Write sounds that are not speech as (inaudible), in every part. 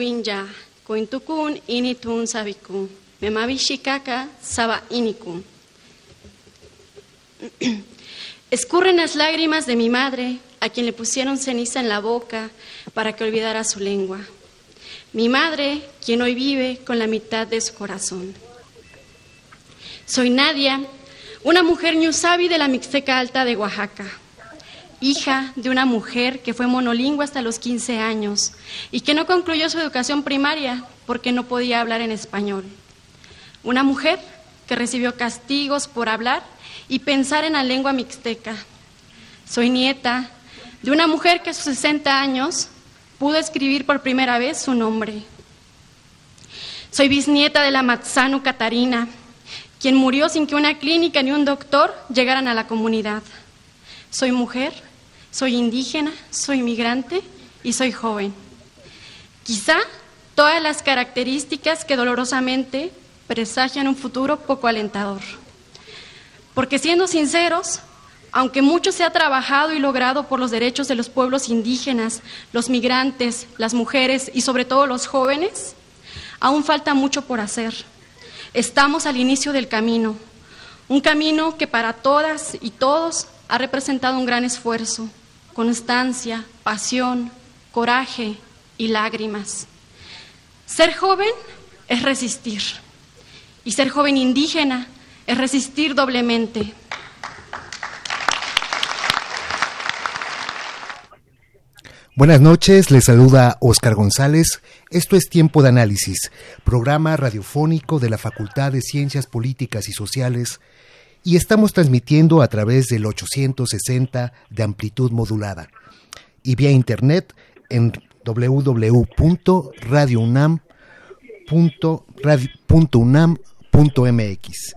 Inja kuintukun initun sabikun memabishikaka saba inikun. (clears throat) Escurren las lágrimas de mi madre, a quien le pusieron ceniza en la boca para que olvidara su lengua. Mi madre, quien hoy vive con la mitad de su corazón. Soy Nadia, una mujer ñusabi de la Mixteca Alta de Oaxaca hija de una mujer que fue monolingüe hasta los 15 años y que no concluyó su educación primaria porque no podía hablar en español. Una mujer que recibió castigos por hablar y pensar en la lengua mixteca. Soy nieta de una mujer que a sus 60 años pudo escribir por primera vez su nombre. Soy bisnieta de la Matzanu Catarina, quien murió sin que una clínica ni un doctor llegaran a la comunidad. Soy mujer soy indígena, soy migrante y soy joven. Quizá todas las características que dolorosamente presagian un futuro poco alentador. Porque siendo sinceros, aunque mucho se ha trabajado y logrado por los derechos de los pueblos indígenas, los migrantes, las mujeres y sobre todo los jóvenes, aún falta mucho por hacer. Estamos al inicio del camino, un camino que para todas y todos ha representado un gran esfuerzo, constancia, pasión, coraje y lágrimas. Ser joven es resistir y ser joven indígena es resistir doblemente. Buenas noches, les saluda Oscar González. Esto es Tiempo de Análisis, programa radiofónico de la Facultad de Ciencias Políticas y Sociales y estamos transmitiendo a través del 860 de amplitud modulada y vía internet en www.radiounam.unam.mx.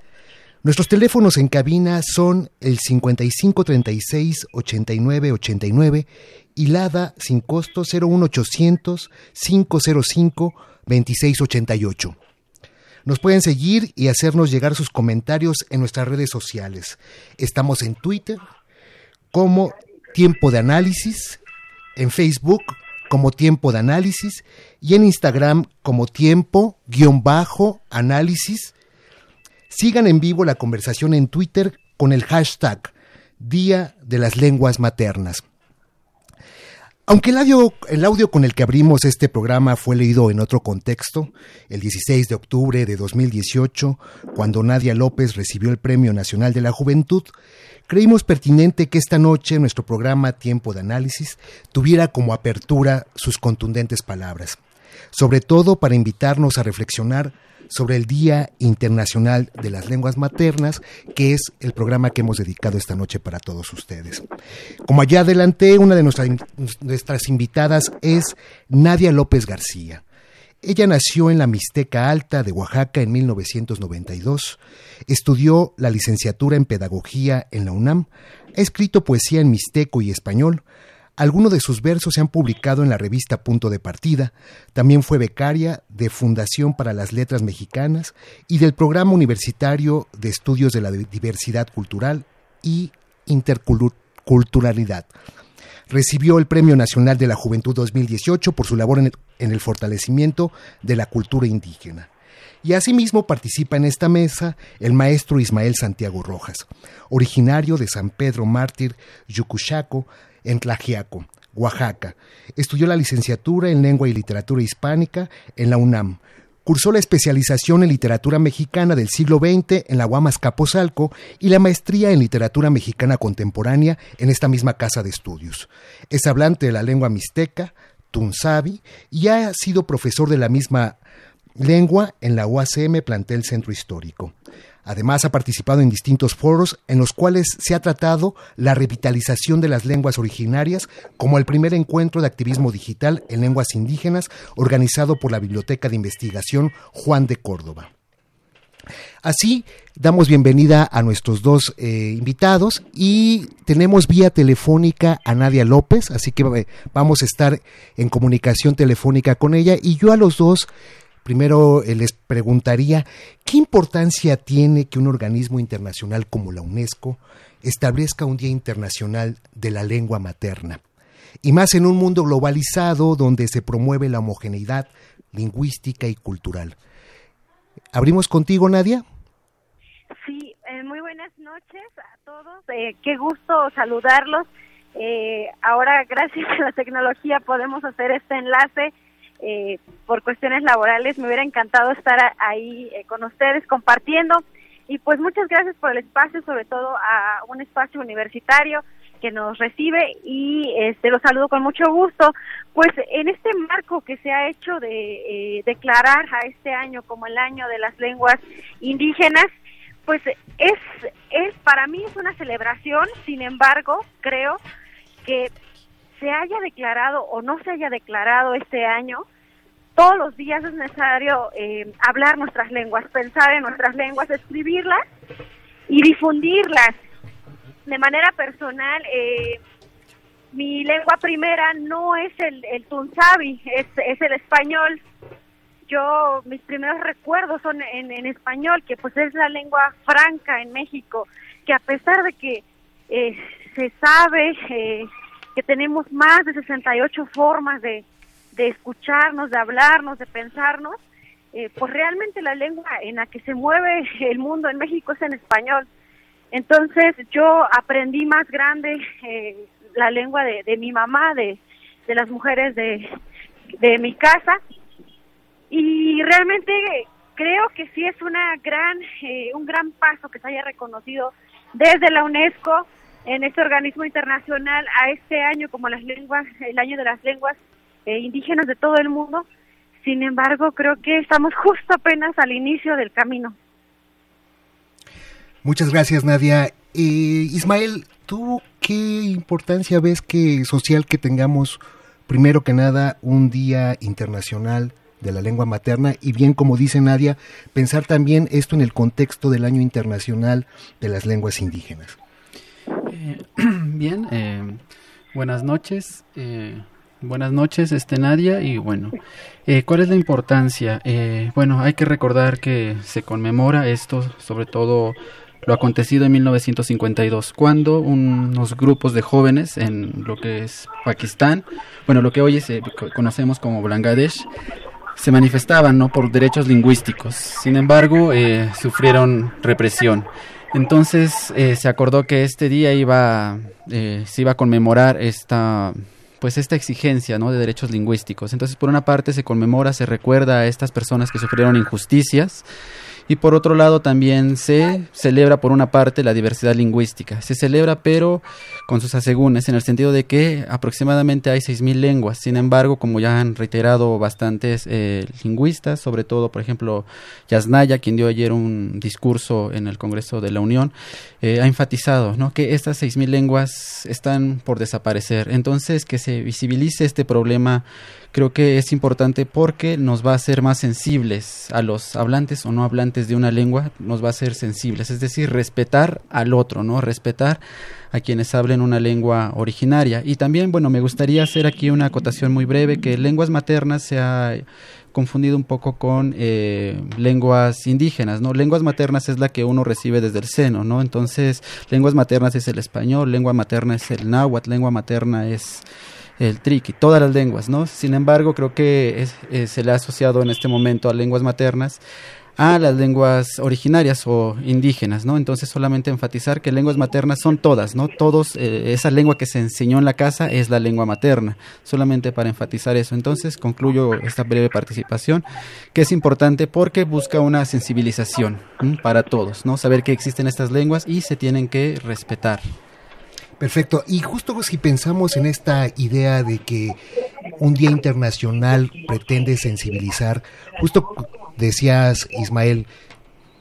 Nuestros teléfonos en cabina son el 5536 8989 y LADA sin costo 01800 505 2688. Nos pueden seguir y hacernos llegar sus comentarios en nuestras redes sociales. Estamos en Twitter como Tiempo de Análisis, en Facebook como Tiempo de Análisis y en Instagram como Tiempo-Análisis. Sigan en vivo la conversación en Twitter con el hashtag Día de las Lenguas Maternas. Aunque el audio, con el que abrimos este programa fue leído en otro contexto, el 16 de octubre de 2018, cuando Nadia López recibió el Premio Nacional de la Juventud, creímos pertinente que esta noche nuestro programa Tiempo de Análisis tuviera como apertura sus contundentes palabras, sobre todo para invitarnos a reflexionar sobre el Día Internacional de las Lenguas Maternas, que es el programa que hemos dedicado esta noche para todos ustedes. Como allá adelanté, una de nuestras, nuestras invitadas es Nadia López García. Ella nació en la Mixteca Alta de Oaxaca en 1992, estudió la licenciatura en Pedagogía en la UNAM, ha escrito poesía en mixteco y español, algunos de sus versos se han publicado en la revista Punto de Partida. También fue becaria de Fundación para las Letras Mexicanas y del Programa Universitario de Estudios de la Diversidad Cultural y culturalidad. Recibió el Premio Nacional de la Juventud 2018 por su labor en el, fortalecimiento de la cultura indígena. Y asimismo participa en esta mesa el maestro Ismael Santiago Rojas, originario de San Pedro Mártir, Yucuchaco, en Tlajiaco, Oaxaca. Estudió la licenciatura en Lengua y Literatura Hispánica en la UNAM. Cursó la especialización en literatura mexicana del siglo XX en la Guamas Capozalco y la maestría en literatura mexicana contemporánea en esta misma casa de estudios. Es hablante de la lengua mixteca, tunzabi, y ha sido profesor de la misma lengua en la UACM Plantel Centro Histórico. Además, ha participado en distintos foros en los cuales se ha tratado la revitalización de las lenguas originarias, como el primer encuentro de activismo digital en lenguas indígenas organizado por la Biblioteca de Investigación Juan de Córdoba. Así, damos bienvenida a nuestros dos eh, invitados y tenemos vía telefónica a Nadia López, así que eh, vamos a estar en comunicación telefónica con ella y yo a los dos Primero eh, les preguntaría, ¿qué importancia tiene que un organismo internacional como la UNESCO establezca un Día Internacional de la Lengua Materna? Y más en un mundo globalizado donde se promueve la homogeneidad lingüística y cultural. ¿Abrimos contigo, Nadia? Sí, eh, muy buenas noches a todos. Eh, qué gusto saludarlos. ahora, gracias a la tecnología, podemos hacer este enlace eh, por cuestiones laborales. Me hubiera encantado estar ahí eh, con ustedes compartiendo. Y pues muchas gracias por el espacio, sobre todo a un espacio universitario que nos recibe y este lo saludo con mucho gusto. Pues en este marco que se ha hecho de eh, declarar a este año como el año de las lenguas indígenas, pues es es para mí es una celebración. Sin embargo, creo que se haya declarado o no se haya declarado este año, todos los días es necesario eh, hablar nuestras lenguas, pensar en nuestras lenguas, escribirlas y difundirlas. De manera personal, eh, mi lengua primera no es el, el tunzabi, es, es el español. Yo, mis primeros recuerdos son en, en español, que pues es la lengua franca en México, que a pesar de que eh, se sabe eh, que tenemos más de 68 formas de, de escucharnos, de hablarnos, de pensarnos, eh, pues realmente la lengua en la que se mueve el mundo en México es en español. Entonces yo aprendí más grande eh, la lengua de, mi mamá, de, de las mujeres de, de mi casa, y realmente creo que sí es una gran, eh, un gran paso que se haya reconocido desde la UNESCO en este organismo internacional a este año como las lenguas, el año de las lenguas eh, indígenas de todo el mundo. Sin embargo, creo que estamos justo apenas al inicio del camino. Muchas gracias, Nadia. Eh, Ismael, ¿tú qué importancia ves que social que tengamos, primero que nada, un día internacional de la lengua materna y bien como dice Nadia, pensar también esto en el contexto del año internacional de las lenguas indígenas? Eh, (clears throat) bien, eh, buenas noches. Eh, buenas noches, este Nadia. Y bueno, ¿cuál es la importancia? bueno, hay que recordar que se conmemora esto, sobre todo lo acontecido en 1952, cuando unos grupos de jóvenes en lo que es Pakistán, bueno, lo que hoy se, conocemos como Bangladesh, se manifestaban ¿no? por derechos lingüísticos. Sin embargo, sufrieron represión. Entonces eh, se acordó que este día iba, eh, se iba a conmemorar esta, pues esta exigencia ¿no? de derechos lingüísticos. Entonces, por una parte se conmemora, se recuerda a estas personas que sufrieron injusticias y por otro lado también se celebra por una parte la diversidad lingüística. Se celebra pero con sus asegúnes en el sentido de que aproximadamente hay 6.000 lenguas. Sin embargo, como ya han reiterado bastantes eh, lingüistas, sobre todo por ejemplo Yasnaya, quien dio ayer un discurso en el Congreso de la Unión, eh, ha enfatizado ¿no? que estas 6.000 lenguas están por desaparecer. Entonces, que se visibilice este problema creo que es importante porque nos va a hacer más sensibles a los hablantes o no hablantes de una lengua, nos va a hacer sensibles, es decir, respetar al otro, ¿no? Respetar a quienes hablen una lengua originaria. Y también, bueno, me gustaría hacer aquí una acotación muy breve, que lenguas maternas se ha confundido un poco con eh, lenguas indígenas, ¿no? Lenguas maternas es la que uno recibe desde el seno, ¿no? Entonces, lenguas maternas es el español, lengua materna es el náhuatl, lengua materna es el triqui, todas las lenguas, ¿no? Sin embargo, creo que eh, se le ha asociado en este momento a lenguas maternas a las lenguas originarias o indígenas, ¿no? Entonces solamente enfatizar que lenguas maternas son todas, ¿no? Todos, eh, esa lengua que se enseñó en la casa es la lengua materna, solamente para enfatizar eso. Entonces concluyo esta breve participación, que es importante porque busca una sensibilización para todos, ¿no? Saber que existen estas lenguas y se tienen que respetar. Perfecto. Y justo si pensamos en esta idea de que un día internacional pretende sensibilizar, justo decías, Ismael,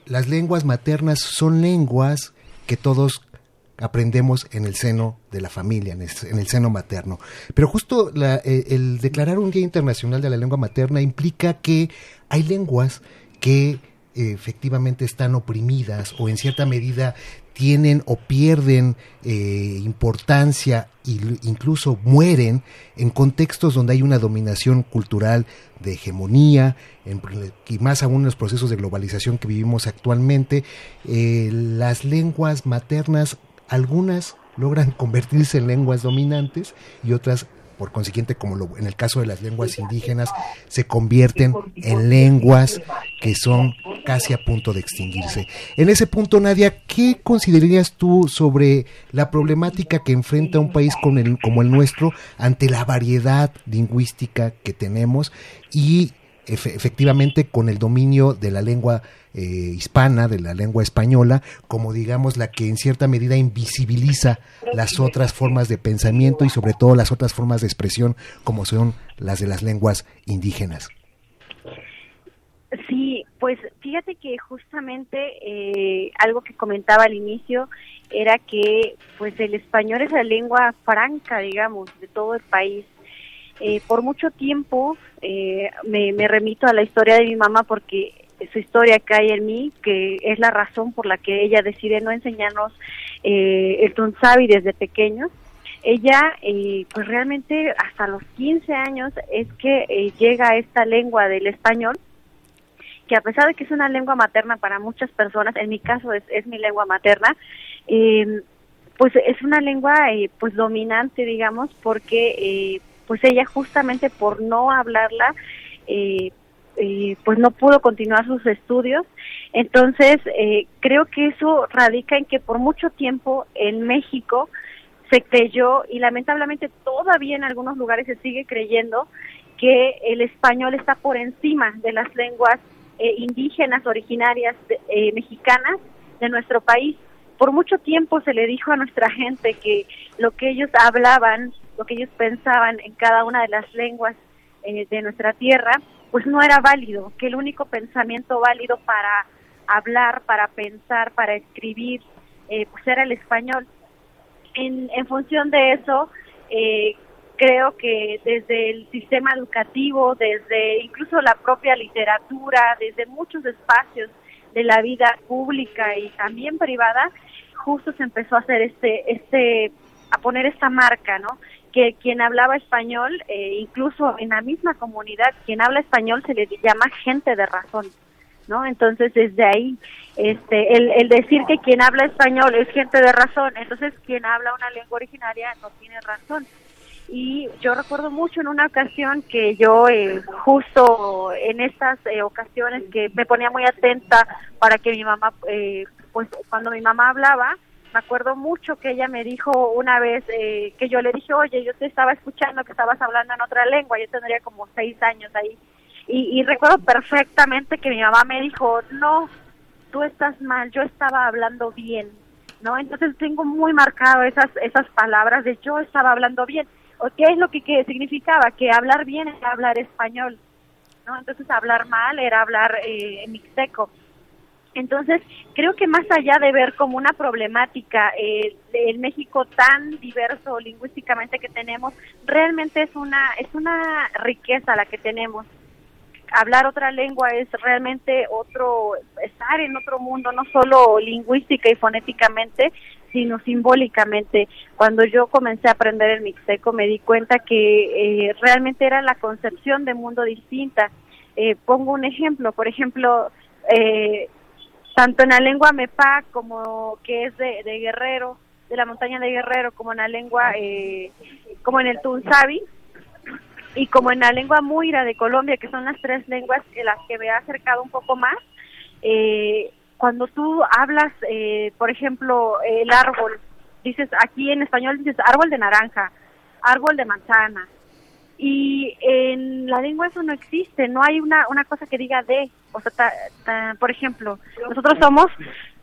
las lenguas maternas son lenguas que todos aprendemos en el seno de la familia, en el, seno materno. Pero justo eh, el declarar un Día Internacional de la Lengua Materna implica que hay lenguas que efectivamente están oprimidas o en cierta medida tienen o pierden eh, importancia e incluso mueren en contextos donde hay una dominación cultural de hegemonía y más aún en los procesos de globalización que vivimos actualmente, eh, las lenguas maternas, algunas logran (laughs) convertirse en lenguas dominantes y otras por consiguiente, como lo, en el caso de las lenguas indígenas, se convierten en lenguas que son casi a punto de extinguirse. En ese punto, Nadia, ¿qué considerarías tú sobre la problemática que enfrenta un país como el nuestro ante la variedad lingüística que tenemos y efectivamente con el dominio de la lengua eh, hispana, de la lengua española, como digamos la que en cierta medida invisibiliza las otras formas de pensamiento y sobre todo las otras formas de expresión como son las de las lenguas indígenas. Pues fíjate que justamente eh, algo que comentaba al inicio era que pues el español es la lengua franca, digamos, de todo el país. Eh, por mucho tiempo eh, me, remito a la historia de mi mamá porque su historia cae en mí, que es la razón por la que ella decide no enseñarnos eh, el tunzabi desde pequeños. Ella, eh, pues realmente hasta los 15 años es que eh, llega a esta lengua del español, que a pesar de que es una lengua materna para muchas personas, en mi caso es, es mi lengua materna, pues es una lengua pues dominante, digamos, porque pues ella justamente por no hablarla, eh, eh, pues no pudo continuar sus estudios. Entonces, eh, creo que eso radica en que por mucho tiempo en México se creyó y lamentablemente todavía en algunos lugares se sigue creyendo que el español está por encima de las lenguas eh, indígenas originarias mexicanas de nuestro país. Por mucho tiempo se le dijo a nuestra gente que lo que ellos hablaban, lo que ellos pensaban en cada una de las lenguas de nuestra tierra, pues no era válido, que el único pensamiento válido para hablar, para pensar, para escribir, eh, pues era el español. En, en función de eso, eh, creo que desde el sistema educativo, desde incluso la propia literatura, desde muchos espacios de la vida pública y también privada, justo se empezó a hacer este, este, a poner esta marca, ¿no? que quien hablaba español, eh, incluso en la misma comunidad, quien habla español se le llama gente de razón, ¿no? Entonces, desde ahí, este, el, el decir que quien habla español es gente de razón, entonces quien habla una lengua originaria no tiene razón. Y yo recuerdo mucho en una ocasión que yo, eh, justo en estas eh, ocasiones que me ponía muy atenta para que mi mamá, pues cuando mi mamá hablaba, me acuerdo mucho que ella me dijo una vez eh, que yo le dije, oye, yo te estaba escuchando que estabas hablando en otra lengua, yo tendría como seis años ahí. Y, recuerdo perfectamente que mi mamá me dijo, no, tú estás mal, yo estaba hablando bien, ¿no? Entonces tengo muy marcado esas, esas palabras de yo estaba hablando bien. ¿O qué es lo que, significaba? Que hablar bien era hablar español, ¿no? Entonces hablar mal era hablar eh, mixteco. Entonces, creo que más allá de ver como una problemática eh, el México tan diverso lingüísticamente que tenemos, realmente es una es una riqueza la que tenemos. Hablar otra lengua es realmente otro estar en otro mundo, no solo lingüística y fonéticamente, sino simbólicamente. Cuando yo comencé a aprender el mixteco me di cuenta que eh, realmente era la concepción de mundo distinta Eh, pongo un ejemplo, por ejemplo, eh, tanto en la lengua Mepa como que es de, Guerrero, de la montaña de Guerrero, como en la lengua, eh, como en el Tunzabi, y como en la lengua Muira de Colombia, que son las tres lenguas en las que me he acercado un poco más, eh, cuando tú hablas, eh, por ejemplo, el árbol, dices aquí en español dices árbol de naranja, árbol de manzana, y en la lengua eso no existe, no hay una, una cosa que diga de, o sea, por ejemplo, nosotros somos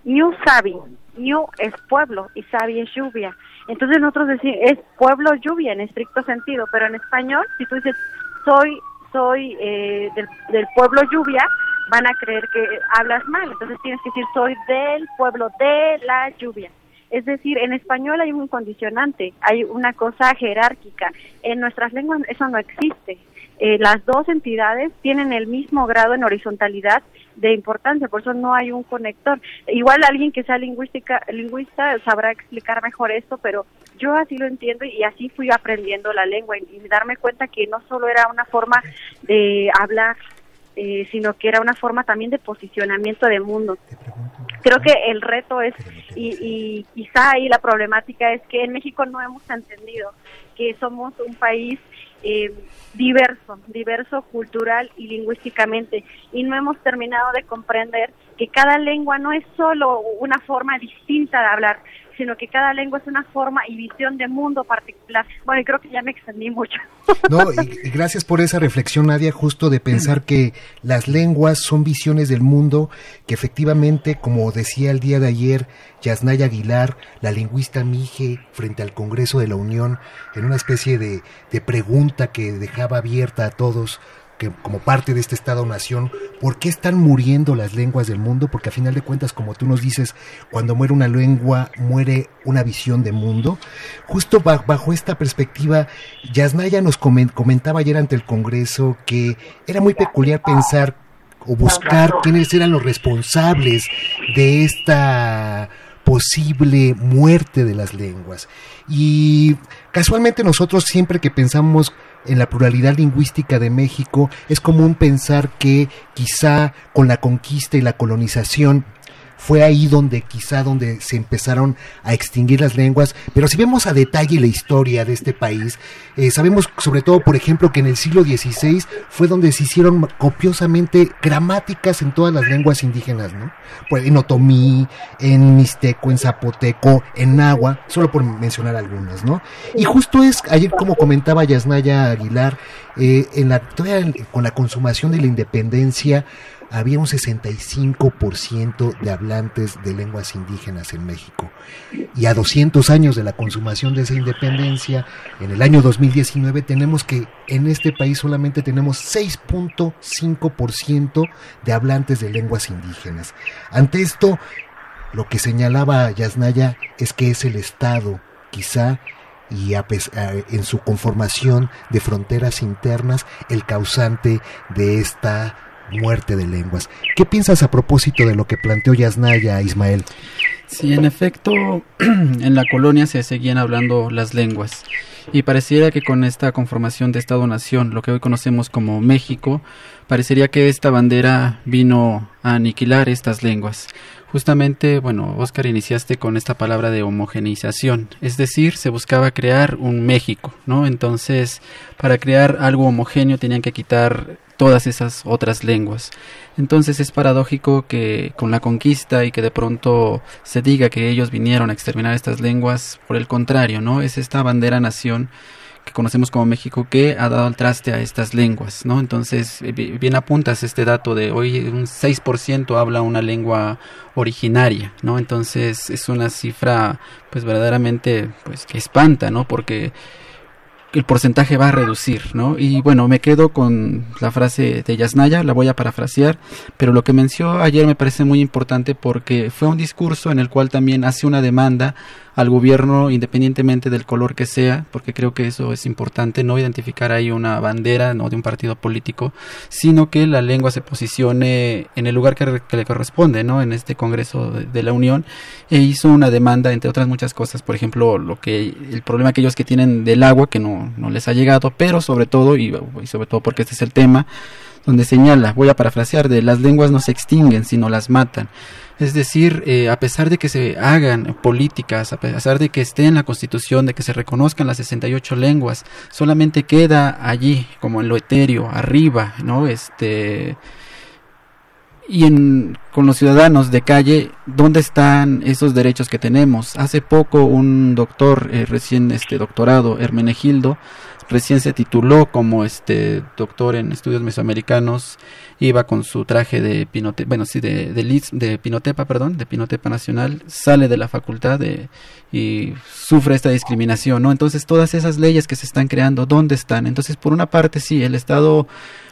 New Sabi, New es pueblo y Sabi es lluvia. Entonces nosotros decimos, es pueblo lluvia en estricto sentido, pero en español, si tú dices, soy soy eh, del, del pueblo lluvia, van a creer que hablas mal. Entonces tienes que decir, soy del pueblo de la lluvia. Es decir, en español hay un condicionante, hay una cosa jerárquica. En nuestras lenguas eso no existe. Eh, las dos entidades tienen el mismo grado en horizontalidad de importancia, por eso no hay un conector. Igual alguien que sea lingüística, lingüista sabrá explicar mejor esto, pero yo así lo entiendo y así fui aprendiendo la lengua y, y darme cuenta que no solo era una forma de hablar, eh, sino que era una forma también de posicionamiento de mundo. Creo que el reto es, y, y quizá ahí la problemática es que en México no hemos entendido que somos un país eh, diverso, diverso cultural y lingüísticamente, y no hemos terminado de comprender que cada lengua no es solo una forma distinta de hablar, sino que cada lengua es una forma y visión de mundo particular. Bueno, creo que ya me extendí mucho. (laughs) No, y, gracias por esa reflexión, Nadia, justo de pensar que las lenguas son visiones del mundo, que efectivamente, como decía el día de ayer Yasnaya Aguilar, la lingüista Mije, frente al Congreso de la Unión, en una especie de, de pregunta que dejaba abierta a todos, que como parte de este Estado-nación, ¿por qué están muriendo las lenguas del mundo? Porque a final de cuentas, como tú nos dices, cuando muere una lengua, muere una visión de mundo. Justo bajo esta perspectiva, Yasnaya nos comentaba ayer ante el Congreso que era muy peculiar pensar o buscar quiénes eran los responsables de esta posible muerte de las lenguas. Y casualmente nosotros siempre que pensamos en la pluralidad lingüística de México, es común pensar que quizá con la conquista y la colonización fue ahí donde quizá donde se empezaron a extinguir las lenguas, pero si vemos a detalle la historia de este país, eh, sabemos sobre todo, por ejemplo, que en el siglo XVI fue donde se hicieron copiosamente gramáticas en todas las lenguas indígenas, ¿no? Pues en otomí, en mixteco, en zapoteco, en náhuatl, solo por mencionar algunas, ¿no? Y justo es, ayer como comentaba Yasnaya Aguilar, eh, en la, con la consumación de la independencia, había un 65% de hablantes de lenguas indígenas en México. Y a 200 años de la consumación de esa independencia, en el año 2019 tenemos que en este país solamente tenemos 6.5% de hablantes de lenguas indígenas. Ante esto, lo que señalaba Yasnaya es que es el Estado, quizá, y en su conformación de fronteras internas, el causante de esta muerte de lenguas. ¿Qué piensas a propósito de lo que planteó Yasnaya, Ismael? Sí, en efecto, (clears throat) en la colonia se seguían hablando las lenguas y pareciera que con esta conformación de Estado-Nación, lo que hoy conocemos como México, parecería que esta bandera vino a aniquilar estas lenguas. Justamente, bueno, Oscar iniciaste con esta palabra de homogeneización, es decir, se buscaba crear un México, ¿no? Entonces, para crear algo homogéneo tenían que quitar todas esas otras lenguas. Entonces es paradójico que con la conquista y que de pronto se diga que ellos vinieron a exterminar estas lenguas, por el contrario, ¿no? Es esta bandera nación que conocemos como México que ha dado el traste a estas lenguas, ¿no? Entonces, eh, bien apuntas este dato de hoy un 6% habla una lengua originaria, ¿no? Entonces, es una cifra pues verdaderamente pues que espanta, ¿no? Porque el porcentaje va a reducir, ¿no? Y bueno, me quedo con la frase de Yasnaya, la voy a parafrasear, pero lo que mencionó ayer me parece muy importante porque fue un discurso en el cual también hace una demanda al gobierno independientemente del color que sea, porque creo que eso es importante, no identificar ahí una bandera no de un partido político, sino que la lengua se posicione en el lugar que, le corresponde, ¿no? En este Congreso de, la Unión e hizo una demanda entre otras muchas cosas, por ejemplo, lo que el problema aquellos que tienen del agua que no, no les ha llegado, pero sobre todo y sobre todo porque este es el tema donde señala, voy a parafrasear, de las lenguas no se extinguen, sino las matan. Es decir, eh, a pesar de que se hagan políticas, a pesar de que esté en la Constitución, de que se reconozcan las 68 lenguas, solamente queda allí, como en lo etéreo, arriba, ¿no? Este, y en, con los ciudadanos de calle, ¿dónde están esos derechos que tenemos? Hace poco un doctor eh, recién este doctorado, Hermenegildo, recién se tituló como este doctor en estudios mesoamericanos, iba con su traje de pinotepa, bueno, sí, de, de, de pinotepa, perdón, de pinotepa nacional, sale de la facultad de, y sufre esta discriminación, ¿no? Entonces, todas esas leyes que se están creando, ¿dónde están? Entonces, por una parte, sí, el Estado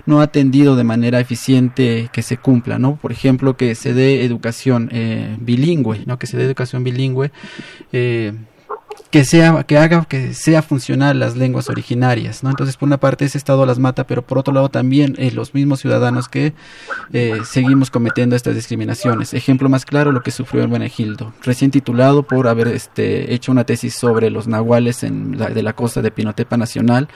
no ha atendido de manera eficiente que se cumpla, ¿no? Por ejemplo, que se dé educación eh, bilingüe, ¿no? Que se dé educación bilingüe. Eh, que sea que haga que sea funcional las lenguas originarias no entonces por una parte ese estado las mata pero por otro lado también eh, los mismos ciudadanos que eh, seguimos cometiendo estas discriminaciones. Ejemplo más claro lo que sufrió el Benegildo recién titulado por haber este hecho una tesis sobre los nahuales en la, de la costa de Pinotepa Nacional.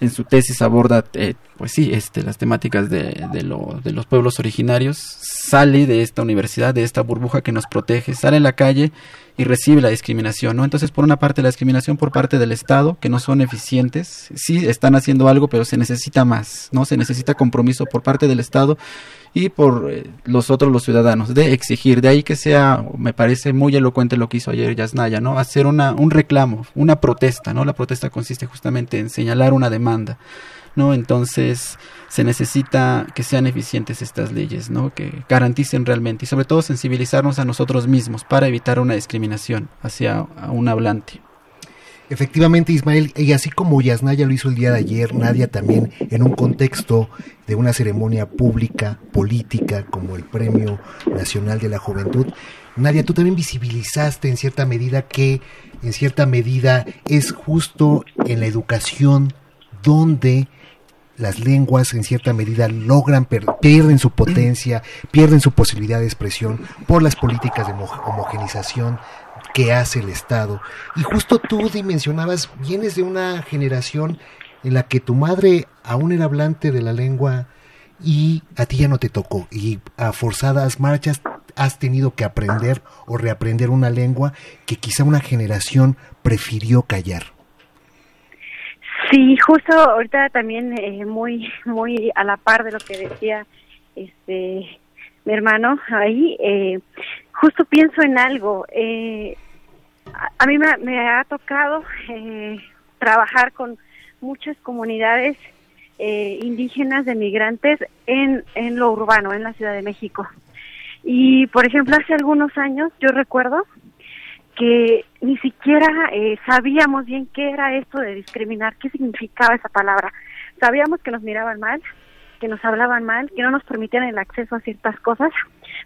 En su tesis aborda, eh, pues sí, este, las temáticas de, de, lo, de los pueblos originarios, sale de esta universidad, de esta burbuja que nos protege, sale a la calle y recibe la discriminación, ¿no? Entonces, por una parte, la discriminación por parte del Estado, que no son eficientes, sí están haciendo algo, pero se necesita más, ¿no? Se necesita compromiso por parte del Estado y por eh, los otros, los ciudadanos, de exigir, de ahí que sea, me parece muy elocuente lo que hizo ayer Yasnaya, ¿no? Hacer una, un reclamo, una protesta, ¿no? La protesta consiste justamente en señalar una demanda. ¿no? Entonces se necesita que sean eficientes estas leyes, ¿no? Que garanticen realmente y sobre todo sensibilizarnos a nosotros mismos para evitar una discriminación hacia un hablante. Efectivamente, Ismael, y así como Yasnaya lo hizo el día de ayer, Nadia también en un contexto de una ceremonia pública, política, como el Premio Nacional de la Juventud, Nadia, tú también visibilizaste en cierta medida que, en cierta medida, es justo en la educación donde las lenguas en cierta medida logran pierden su potencia, pierden su posibilidad de expresión por las políticas de homogenización que hace el Estado. Y justo tú dimensionabas, vienes de una generación en la que tu madre aún era hablante de la lengua y a ti ya no te tocó y a forzadas marchas has tenido que aprender o reaprender una lengua que quizá una generación prefirió callar. Sí, justo ahorita también eh, muy muy a la par de lo que decía este mi hermano ahí, eh, justo pienso en algo. Eh, a, mí me, ha tocado trabajar con muchas comunidades indígenas de migrantes en, en lo urbano, en la Ciudad de México. Y, por ejemplo, hace algunos años yo recuerdo que ni siquiera eh, sabíamos bien qué era esto de discriminar, qué significaba esa palabra. Sabíamos que nos miraban mal, que nos hablaban mal, que no nos permitían el acceso a ciertas cosas,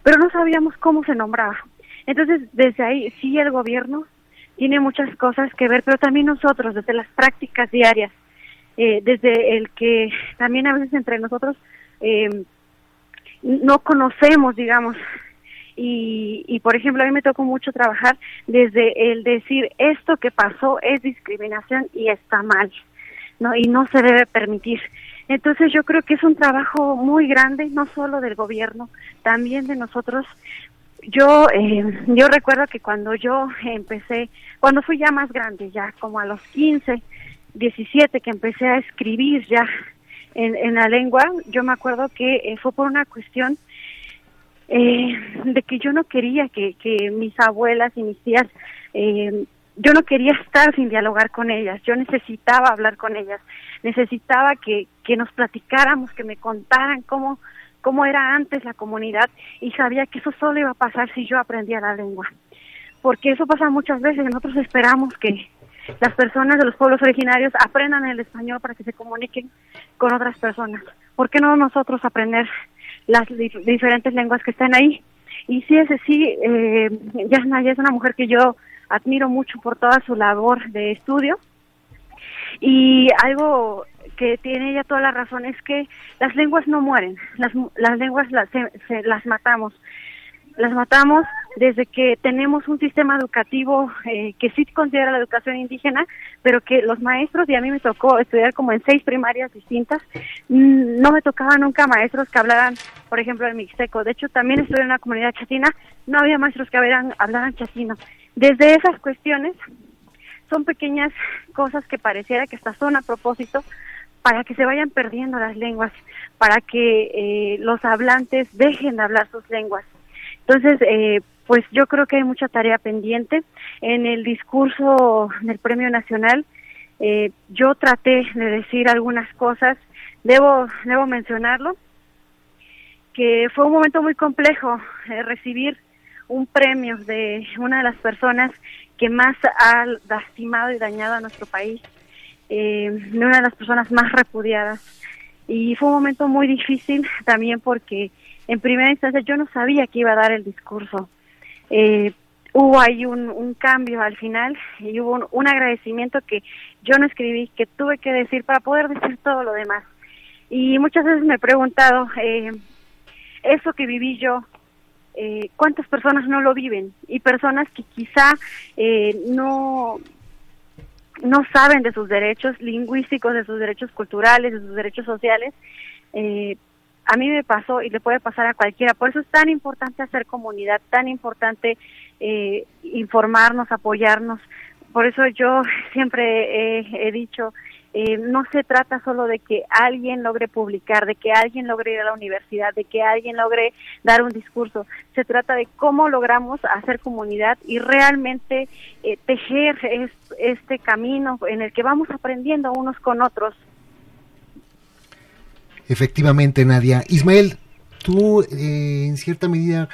pero no sabíamos cómo se nombraba. Entonces, desde ahí sí el gobierno tiene muchas cosas que ver, pero también nosotros, desde las prácticas diarias, eh, desde el que también a veces entre nosotros eh, no conocemos, digamos, y, y por ejemplo a mí me tocó mucho trabajar desde el decir esto que pasó es discriminación y está mal no y no se debe permitir. Entonces yo creo que es un trabajo muy grande no solo del gobierno también de nosotros. Yo eh, yo recuerdo que cuando yo empecé cuando fui ya más grande ya como a los 15 17 que empecé a escribir ya en, en la lengua yo me acuerdo que eh, fue por una cuestión eh, de que yo no quería que, que mis abuelas y mis tías, eh, yo no quería estar sin dialogar con ellas, yo necesitaba hablar con ellas, necesitaba que, que nos platicáramos, que me contaran cómo, cómo era antes la comunidad y sabía que eso solo iba a pasar si yo aprendía la lengua. Porque eso pasa muchas veces, nosotros esperamos que las personas de los pueblos originarios aprendan el español para que se comuniquen con otras personas. ¿Por qué no nosotros aprender las diferentes lenguas que están ahí. Y sí, ese sí, eh, Yasnaya es una mujer que yo admiro mucho por toda su labor de estudio. Y algo que tiene ella toda la razón es que las lenguas no mueren, las, las lenguas las, las matamos. Las matamos desde que tenemos un sistema educativo eh, que sí considera la educación indígena, pero que los maestros, y a mí me tocó estudiar como en seis primarias distintas, mm, no me tocaban nunca maestros que hablaran, por ejemplo, el mixteco. De hecho, también estudié en una comunidad chatina, no había maestros que hablaran, hablaran. Desde esas cuestiones, son pequeñas cosas que pareciera que estas son a propósito para que se vayan perdiendo las lenguas, para que eh, los hablantes dejen de hablar sus lenguas. Entonces, eh, pues yo creo que hay mucha tarea pendiente. En el discurso del Premio Nacional, eh, yo traté de decir algunas cosas, debo, debo mencionarlo, que fue un momento muy complejo recibir un premio de una de las personas que más ha lastimado y dañado a nuestro país, de una de las personas más repudiadas. Y fue un momento muy difícil también porque en primera instancia yo no sabía que iba a dar el discurso. Eh, hubo ahí un, cambio al final y hubo un, agradecimiento que yo no escribí, que tuve que decir para poder decir todo lo demás. Y muchas veces me he preguntado, eh, eso que viví yo, eh, ¿cuántas personas no lo viven? Y personas que quizá no no saben de sus derechos lingüísticos, de sus derechos culturales, de sus derechos sociales, eh, a mí me pasó y le puede pasar a cualquiera. Por eso es tan importante hacer comunidad, tan importante eh, informarnos, apoyarnos. Por eso yo (laughs) siempre he, dicho, eh, no se trata solo de que alguien logre publicar, de que alguien logre ir a la universidad, de que alguien logre dar un discurso. Se trata de cómo logramos hacer comunidad y realmente eh, tejer este camino en el que vamos aprendiendo unos con otros. Efectivamente, Nadia. Ismael, tú eh, en cierta medida,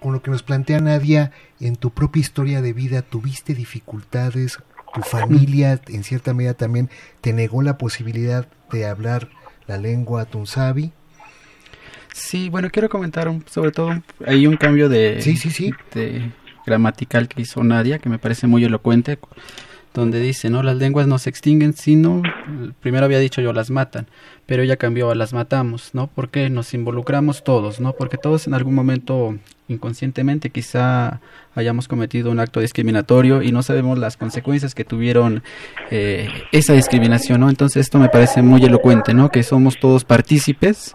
con lo que nos plantea Nadia, en tu propia historia de vida tuviste dificultades, tu familia en cierta medida también te negó la posibilidad de hablar la lengua tunsabi. Sí, bueno, quiero comentar sobre todo, hay un cambio de, sí, sí, sí. de gramatical que hizo Nadia, que me parece muy elocuente donde dice, ¿no? Las lenguas no se extinguen, sino, primero había dicho yo, las matan, pero ya cambió a las matamos, ¿no? Porque nos involucramos todos, ¿no? Porque todos en algún momento inconscientemente quizá hayamos cometido un acto discriminatorio y no sabemos las consecuencias que tuvieron eh, esa discriminación, ¿no? Entonces esto me parece muy elocuente, ¿no? Que somos todos partícipes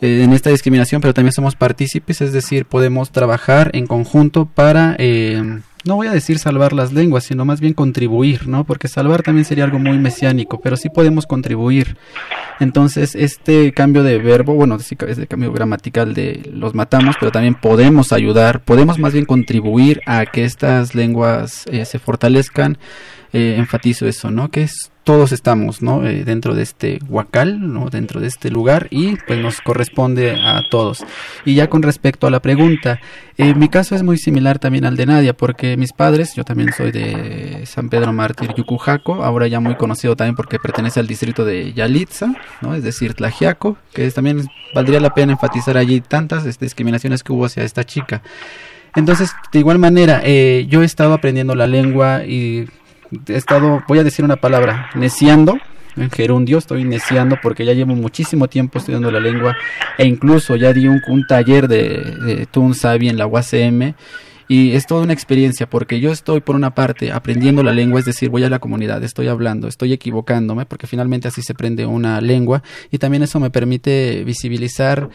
eh, en esta discriminación, pero también somos partícipes, es decir, podemos trabajar en conjunto para... Eh, no voy a decir salvar las lenguas, sino más bien contribuir, ¿no? Porque salvar también sería algo muy mesiánico, pero sí podemos contribuir. Entonces, este cambio de verbo, bueno, este cambio gramatical de los matamos, pero también podemos ayudar, podemos más bien contribuir a que estas lenguas eh, se fortalezcan. Eh, enfatizo eso, ¿no? Que es todos estamos ¿no? Eh, dentro de este huacal, ¿no? dentro de este lugar y pues nos corresponde a todos. Y ya con respecto a la pregunta, eh, mi caso es muy similar también al de Nadia porque mis padres, yo también soy de San Pedro Mártir Yucujaco, ahora ya muy conocido también porque pertenece al distrito de Yalitza, ¿no? es decir, Tlajiaco, que también valdría la pena enfatizar allí tantas este, discriminaciones que hubo hacia esta chica. Entonces, de igual manera, eh, yo he estado aprendiendo la lengua y he estado, voy a decir una palabra, neciando, en gerundio, estoy neciando porque ya llevo muchísimo tiempo estudiando la lengua e incluso ya di un, taller de, de Tun Sabi en la UACM y es toda una experiencia porque yo estoy por una parte aprendiendo la lengua, es decir, voy a la comunidad, estoy hablando, estoy equivocándome porque finalmente así se aprende una lengua y también eso me permite visibilizar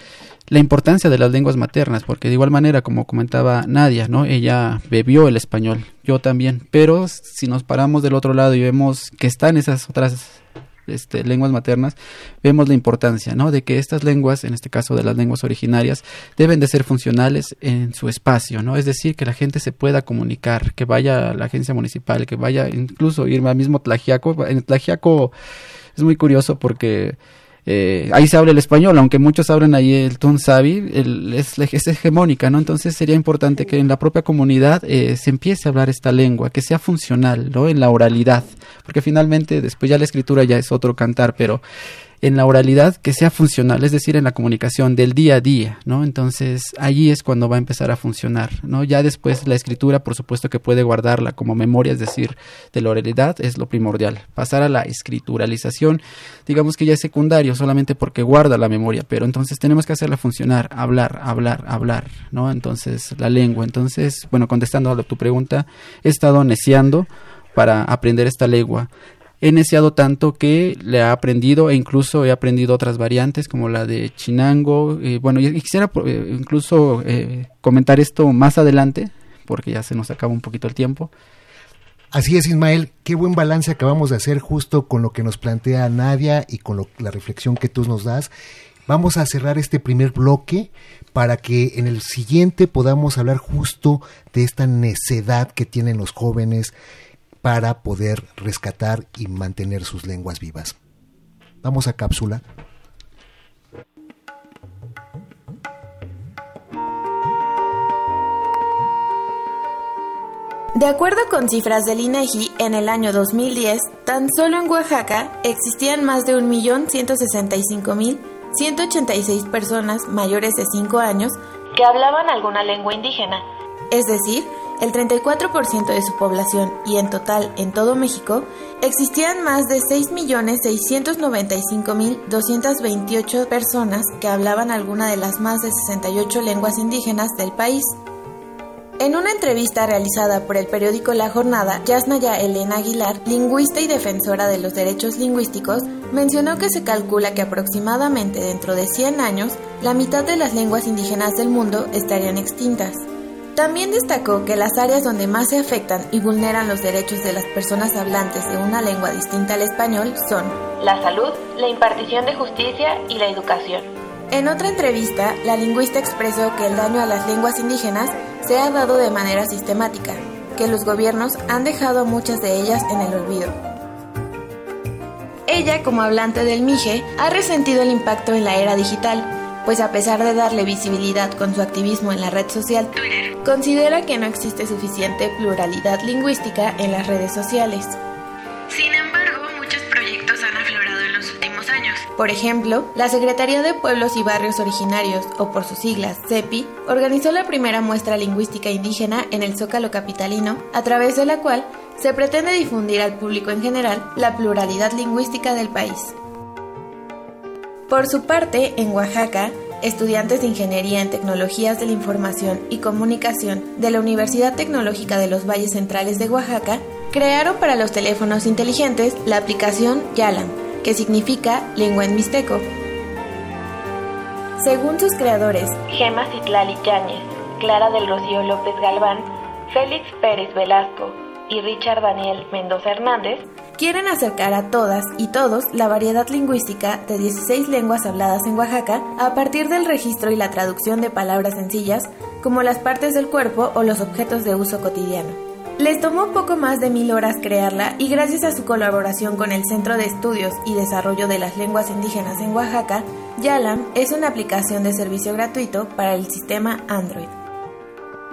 la importancia de las lenguas maternas, porque de igual manera, como comentaba Nadia, ¿no? Ella bebió el español, yo también, pero si nos paramos del otro lado y vemos que están esas otras este, lenguas maternas, vemos la importancia, ¿no? De que estas lenguas, en este caso de las lenguas originarias, deben de ser funcionales en su espacio, ¿no? Es decir, que la gente se pueda comunicar, que vaya a la agencia municipal, que vaya incluso irme al mismo Tlajiaco. En Tlajiaco es muy curioso porque eh, ahí se habla el español, aunque muchos hablan ahí el Tunsabi, el, es, es, hegemónica, ¿no? Entonces sería importante que en la propia comunidad eh, se empiece a hablar esta lengua, que sea funcional, ¿no? En la oralidad, porque finalmente después ya la escritura ya es otro cantar, pero en la oralidad que sea funcional, es decir, en la comunicación del día a día, ¿no? Entonces, allí es cuando va a empezar a funcionar, ¿no? Ya después la escritura, por supuesto que puede guardarla como memoria, es decir, de la oralidad es lo primordial. Pasar a la escrituralización, digamos que ya es secundario, solamente porque guarda la memoria, pero entonces tenemos que hacerla funcionar, hablar, hablar, hablar, ¿no? Entonces, la lengua. Entonces, bueno, contestando a tu pregunta, he estado neciando para aprender esta lengua he neciado tanto que le he aprendido e incluso he aprendido otras variantes como la de chinango. Eh, bueno, y quisiera eh, incluso eh, comentar esto más adelante porque ya se nos acaba un poquito el tiempo. Así es, Ismael, qué buen balance acabamos de hacer justo con lo que nos plantea Nadia y con la reflexión que tú nos das. Vamos a cerrar este primer bloque para que en el siguiente podamos hablar justo de esta necedad que tienen los jóvenes para poder rescatar y mantener sus lenguas vivas. Vamos a cápsula. De acuerdo con cifras del INEGI, en el año 2010, tan solo en Oaxaca existían más de 1.165.186 personas mayores de 5 años que hablaban alguna lengua indígena, es decir, el 34% de su población y en total en todo México, existían más de 6.695.228 personas que hablaban alguna de las más de 68 lenguas indígenas del país. En una entrevista realizada por el periódico La Jornada, Yasnaya Elena Aguilar, lingüista y defensora de los derechos lingüísticos, mencionó que se calcula que aproximadamente dentro de 100 años, la mitad de las lenguas indígenas del mundo estarían extintas. También destacó que las áreas donde más se afectan y vulneran los derechos de las personas hablantes de una lengua distinta al español son la salud, la impartición de justicia y la educación. En otra entrevista, la lingüista expresó que el daño a las lenguas indígenas se ha dado de manera sistemática, que los gobiernos han dejado muchas de ellas en el olvido. Ella, como hablante del Mije, ha resentido el impacto en la era digital, pues a pesar de darle visibilidad con su activismo en la red social Twitter, considera que no existe suficiente pluralidad lingüística en las redes sociales. Sin embargo, muchos proyectos han aflorado en los últimos años. Por ejemplo, la Secretaría de Pueblos y Barrios Originarios, o por sus siglas CEPI, organizó la primera muestra lingüística indígena en el Zócalo Capitalino, a través de la cual se pretende difundir al público en general la pluralidad lingüística del país. Por su parte, en Oaxaca, estudiantes de Ingeniería en Tecnologías de la Información y Comunicación de la Universidad Tecnológica de los Valles Centrales de Oaxaca crearon para los teléfonos inteligentes la aplicación Yalan, que significa lengua en mixteco. Según sus creadores, Gema Citlali Yáñez, Clara del Rocío López Galván, Félix Pérez Velasco y Richard Daniel Mendoza Hernández, quieren acercar a todas y todos la variedad lingüística de 16 lenguas habladas en Oaxaca a partir del registro y la traducción de palabras sencillas como las partes del cuerpo o los objetos de uso cotidiano. Les tomó poco más de mil horas crearla y gracias a su colaboración con el Centro de Estudios y Desarrollo de las Lenguas Indígenas en Oaxaca, Yalam es una aplicación de servicio gratuito para el sistema Android.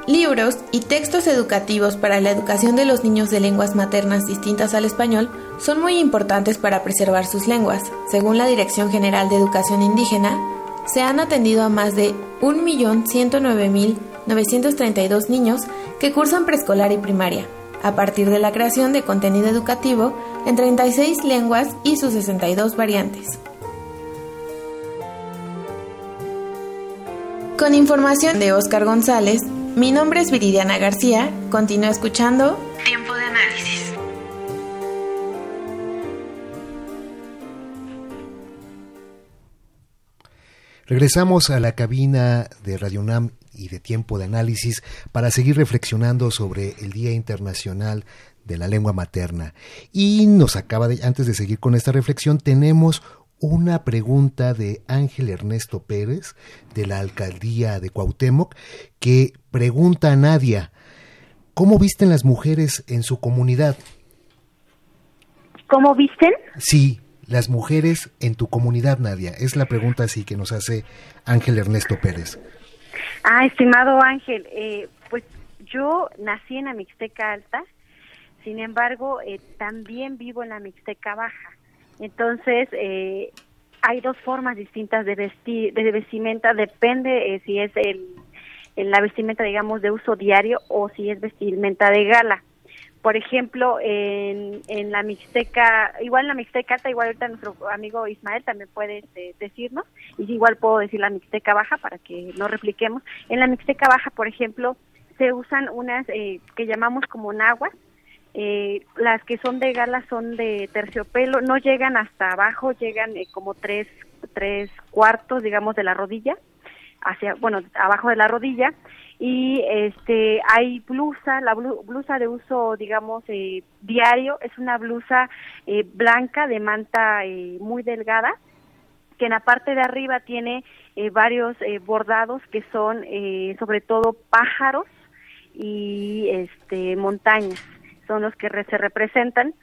Libros y textos educativos para la educación de los niños de lenguas maternas distintas al español son muy importantes para preservar sus lenguas. Según la Dirección General de Educación Indígena, se han atendido a más de 1.109.932 niños que cursan preescolar y primaria, a partir de la creación de contenido educativo en 36 lenguas y sus 62 variantes. Con información de Oscar González, mi nombre es Viridiana García. Continúa escuchando Tiempo de Análisis. Regresamos a la cabina de Radio UNAM y de Tiempo de Análisis para seguir reflexionando sobre el Día Internacional de la Lengua Materna. Y nos acaba de, antes de seguir con esta reflexión, tenemos una pregunta de Ángel Ernesto Pérez de la alcaldía de Cuauhtémoc que pregunta a Nadia, ¿cómo visten las mujeres en su comunidad? ¿Cómo visten? Sí, las mujeres en tu comunidad, Nadia. Es la pregunta así que nos hace Ángel Ernesto Pérez. Ah, estimado Ángel, eh, pues yo nací en la Mixteca Alta, sin embargo, eh, también vivo en la Mixteca Baja. Entonces, eh, hay dos formas distintas de vestir, de vestimenta, depende eh, si es el, la vestimenta, digamos, de uso diario o si es vestimenta de gala. Por ejemplo, en, en la Mixteca, igual en la Mixteca igual ahorita nuestro amigo Ismael también puede este, decirnos, y igual puedo decir la Mixteca Baja para que no repliquemos. En la Mixteca Baja, por ejemplo, se usan unas eh, que llamamos como nahuas, eh, las que son de gala son de terciopelo, no llegan hasta abajo, llegan eh, como tres, tres cuartos, digamos, de la rodilla, hacia, bueno, abajo de la rodilla, y este hay blusa, la blusa de uso, digamos, eh, diario, es una blusa blanca de manta muy delgada, que en la parte de arriba tiene varios bordados que son sobre todo pájaros y este montañas son los que se representan.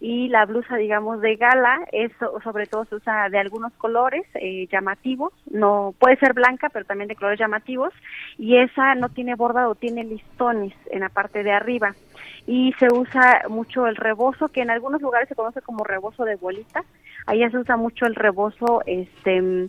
Y la blusa digamos de gala es sobre todo se usa de algunos colores eh, llamativos. No puede ser blanca pero también de colores llamativos. Y esa no tiene bordado tiene listones en la parte de arriba. Y se usa mucho el rebozo que en algunos lugares se conoce como rebozo de bolita. Ahí se usa mucho el rebozo este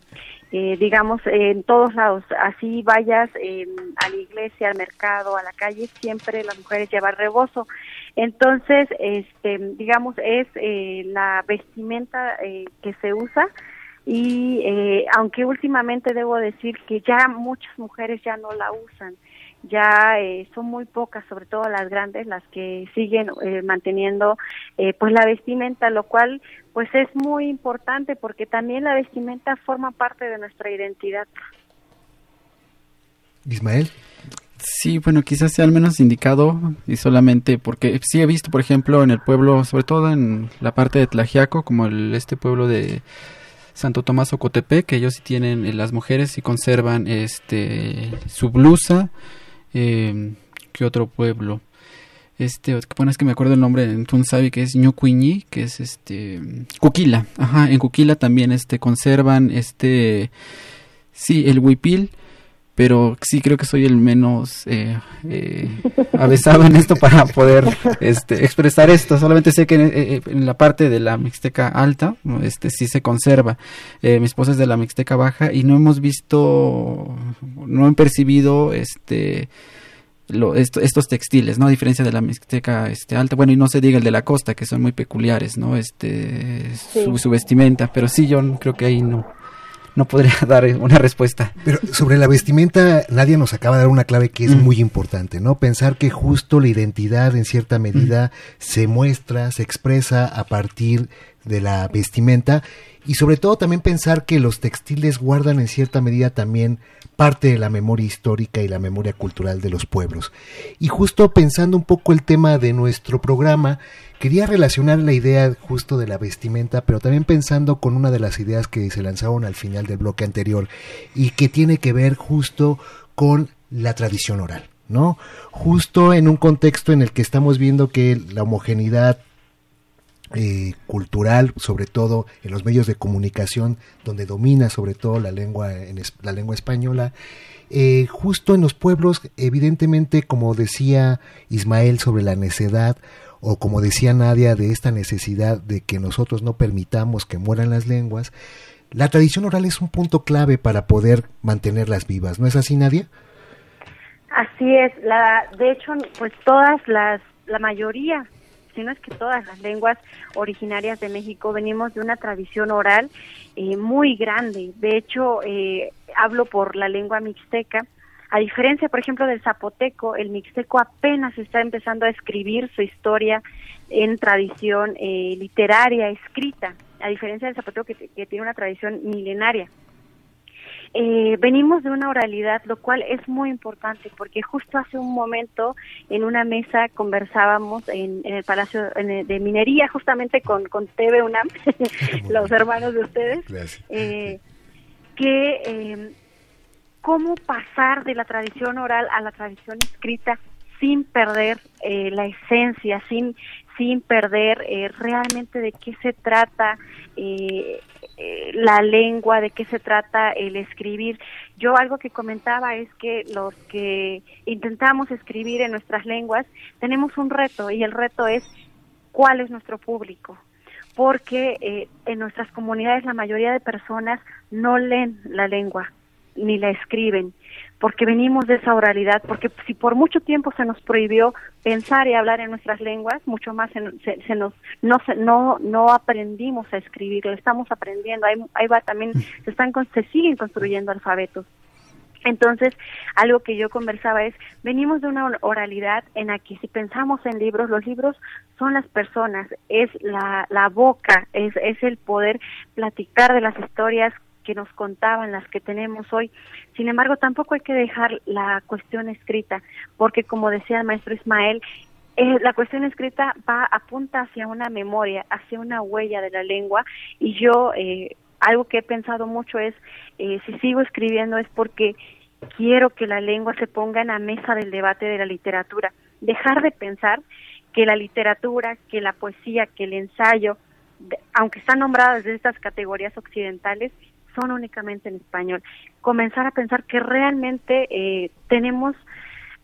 eh, digamos, en todos lados. Así vayas eh, a la iglesia, al mercado, a la calle, siempre las mujeres llevan rebozo. Entonces, este, digamos, es eh, la vestimenta eh, que se usa y eh, aunque últimamente debo decir que ya muchas mujeres ya no la usan, ya son muy pocas, sobre todo las grandes, las que siguen manteniendo pues la vestimenta, lo cual pues es muy importante porque también la vestimenta forma parte de nuestra identidad. Ismael. Sí, bueno, quizás sea al menos indicado y solamente porque sí he visto, por ejemplo, en el pueblo, sobre todo en la parte de Tlajiaco, como el, este pueblo de Santo Tomás Ocotepec, que ellos sí tienen, eh, las mujeres y conservan este su blusa. Eh, ¿Qué otro pueblo? Este, bueno, es que me acuerdo el nombre en Tunsavi, que es Ñucuiñi, que es este, Cuquila, ajá, en Cuquila también este, conservan este, sí, el huipil, pero sí creo que soy el menos eh, eh, avesado en esto para poder este, expresar esto. Solamente sé que en, eh, en, la parte de la Mixteca alta, este sí se conserva. Eh, mi esposa es de la Mixteca baja y no hemos visto, no han percibido este lo, esto, estos textiles, ¿no? A diferencia de la Mixteca este, alta, bueno, y no se diga el de la costa, que son muy peculiares, ¿no? Este, sí. su, su vestimenta, pero sí, yo creo que ahí no no podría (laughs) dar una respuesta. Pero sobre la vestimenta, nadie nos acaba de dar una clave que es mm. muy importante, ¿no? Pensar que justo la identidad en cierta medida mm. se muestra, se expresa a partir de la vestimenta y sobre todo también pensar que los textiles guardan en cierta medida también parte de la memoria histórica y la memoria cultural de los pueblos. Y justo pensando un poco el tema de nuestro programa, quería relacionar la idea justo de la vestimenta, pero también pensando con una de las ideas que se lanzaron al final del bloque anterior y que tiene que ver justo con la tradición oral, ¿no? Justo en un contexto en el que estamos viendo que la homogeneidad eh, cultural, sobre todo en los medios de comunicación, donde domina sobre todo la lengua, en la lengua española, eh, justo en los pueblos, evidentemente, como decía Ismael sobre la necedad, o como decía Nadia, de esta necesidad de que nosotros no permitamos que mueran las lenguas, la tradición oral es un punto clave para poder mantenerlas vivas, ¿no es así, Nadia? Así es, la, de hecho, pues todas las, la mayoría, si no es que todas las lenguas originarias de México venimos de una tradición oral eh, muy grande. De hecho, eh, hablo por la lengua mixteca, a diferencia, por ejemplo, del zapoteco, el mixteco apenas está empezando a escribir su historia en tradición eh, literaria, escrita, a diferencia del zapoteco que, que tiene una tradición milenaria. Eh, venimos de una oralidad, lo cual es muy importante, porque justo hace un momento en una mesa conversábamos en, en el Palacio de Minería, justamente con, con TV UNAM, (laughs) los hermanos de ustedes, eh, que eh, cómo pasar de la tradición oral a la tradición escrita sin perder eh, la esencia, sin, sin perder eh, realmente de qué se trata eh, eh, la lengua, de qué se trata el escribir. Yo algo que comentaba es que los que intentamos escribir en nuestras lenguas tenemos un reto y el reto es cuál es nuestro público porque eh, en nuestras comunidades la mayoría de personas no leen la lengua ni la escriben porque venimos de esa oralidad, porque si por mucho tiempo se nos prohibió pensar y hablar en nuestras lenguas, mucho más se, se, nos no no no aprendimos a escribir, lo estamos aprendiendo, ahí, ahí va también se están se siguen construyendo alfabetos. Entonces, algo que yo conversaba es, venimos de una oralidad en la que si pensamos en libros, los libros son las personas, es la, la boca, es, es el poder platicar de las historias que nos contaban, las que tenemos hoy. Sin embargo, tampoco hay que dejar la cuestión escrita, porque como decía el maestro Ismael, eh, la cuestión escrita va apunta hacia una memoria, hacia una huella de la lengua y yo eh, algo que he pensado mucho es eh, si sigo escribiendo es porque quiero que la lengua se ponga en la mesa del debate de la literatura, dejar de pensar que la literatura, que la poesía, que el ensayo, aunque están nombradas de estas categorías occidentales, son únicamente en español. Comenzar a pensar que realmente eh, tenemos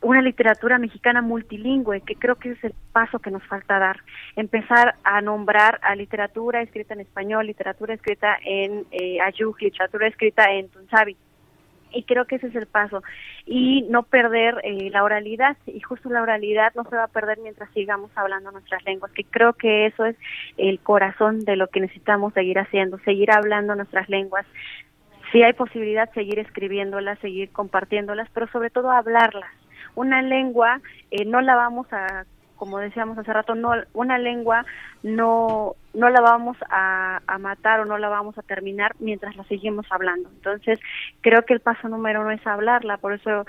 una literatura mexicana multilingüe, que creo que es el paso que nos falta dar. Empezar a nombrar a literatura escrita en español, literatura escrita en eh, Ayuk, literatura escrita en Tunzabi y creo que ese es el paso. Y no perder eh, la oralidad y justo la oralidad no se va a perder mientras sigamos hablando nuestras lenguas que creo que eso es el corazón de lo que necesitamos seguir haciendo seguir hablando nuestras lenguas. Si hay posibilidad seguir escribiéndolas seguir compartiéndolas pero sobre todo hablarlas. Una lengua eh, no la vamos a como decíamos hace rato, no una lengua no no la vamos a, matar o no la vamos a terminar mientras la seguimos hablando. Entonces, creo que el paso número uno es hablarla, por eso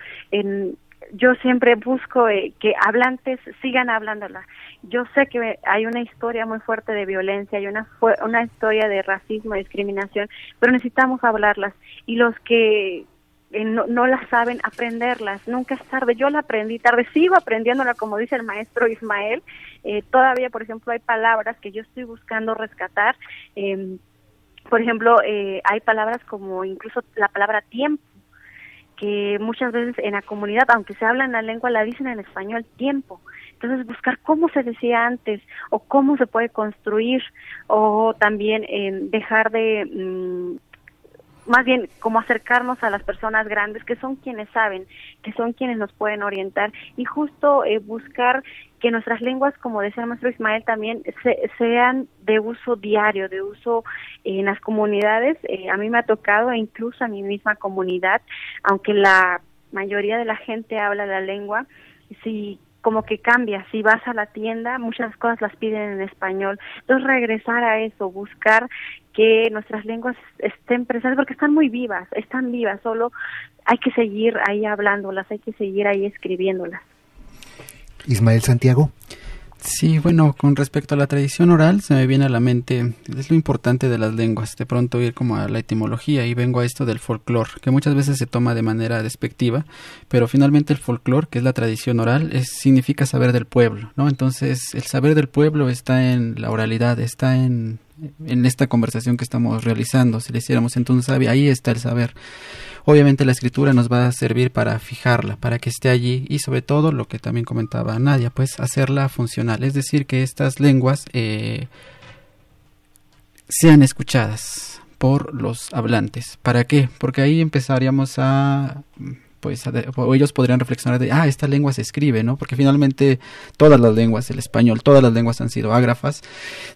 yo siempre busco eh, que hablantes sigan hablándola. Yo sé que hay una historia muy fuerte de violencia, hay una, una historia de racismo, discriminación, pero necesitamos hablarlas. Y los que no, no las saben aprenderlas, nunca es tarde. Yo la aprendí tarde, sigo aprendiéndola como dice el maestro Ismael. Eh, todavía, por ejemplo, hay palabras que yo estoy buscando rescatar. Eh, por ejemplo, eh, hay palabras como incluso la palabra tiempo, que muchas veces en la comunidad, aunque se habla en la lengua, la dicen en español tiempo. Entonces, buscar cómo se decía antes o cómo se puede construir o también dejar de... Mm, más bien como acercarnos a las personas grandes que son quienes saben, que son quienes nos pueden orientar y justo eh, buscar que nuestras lenguas, como decía el maestro Ismael, también sean de uso diario, de uso en las comunidades. Eh, a mí me ha tocado, e incluso a mi misma comunidad, aunque la mayoría de la gente habla la lengua, si como que cambia, si vas a la tienda, muchas cosas las piden en español. Entonces regresar a eso, buscar que nuestras lenguas estén presentes porque están muy vivas, están vivas, solo hay que seguir ahí hablándolas, hay que seguir ahí escribiéndolas. Ismael Santiago. Sí, bueno, con respecto a la tradición oral, se me viene a la mente, es lo importante de las lenguas, de pronto ir como a la etimología y vengo a esto del folclore, que muchas veces se toma de manera despectiva, pero finalmente el folclore, que es la tradición oral, es, significa saber del pueblo, ¿no? Entonces, el saber del pueblo está en la oralidad, está en, en esta conversación que estamos realizando, si le hiciéramos entonces ahí está el saber. Obviamente la escritura nos va a servir para fijarla, para que esté allí y sobre todo lo que también comentaba Nadia, pues hacerla funcional, es decir, que estas lenguas eh, sean escuchadas por los hablantes. ¿Para qué? Porque ahí empezaríamos a pues o ellos podrían reflexionar de, ah, esta lengua se escribe, ¿no? Porque finalmente todas las lenguas, el español, todas las lenguas han sido ágrafas.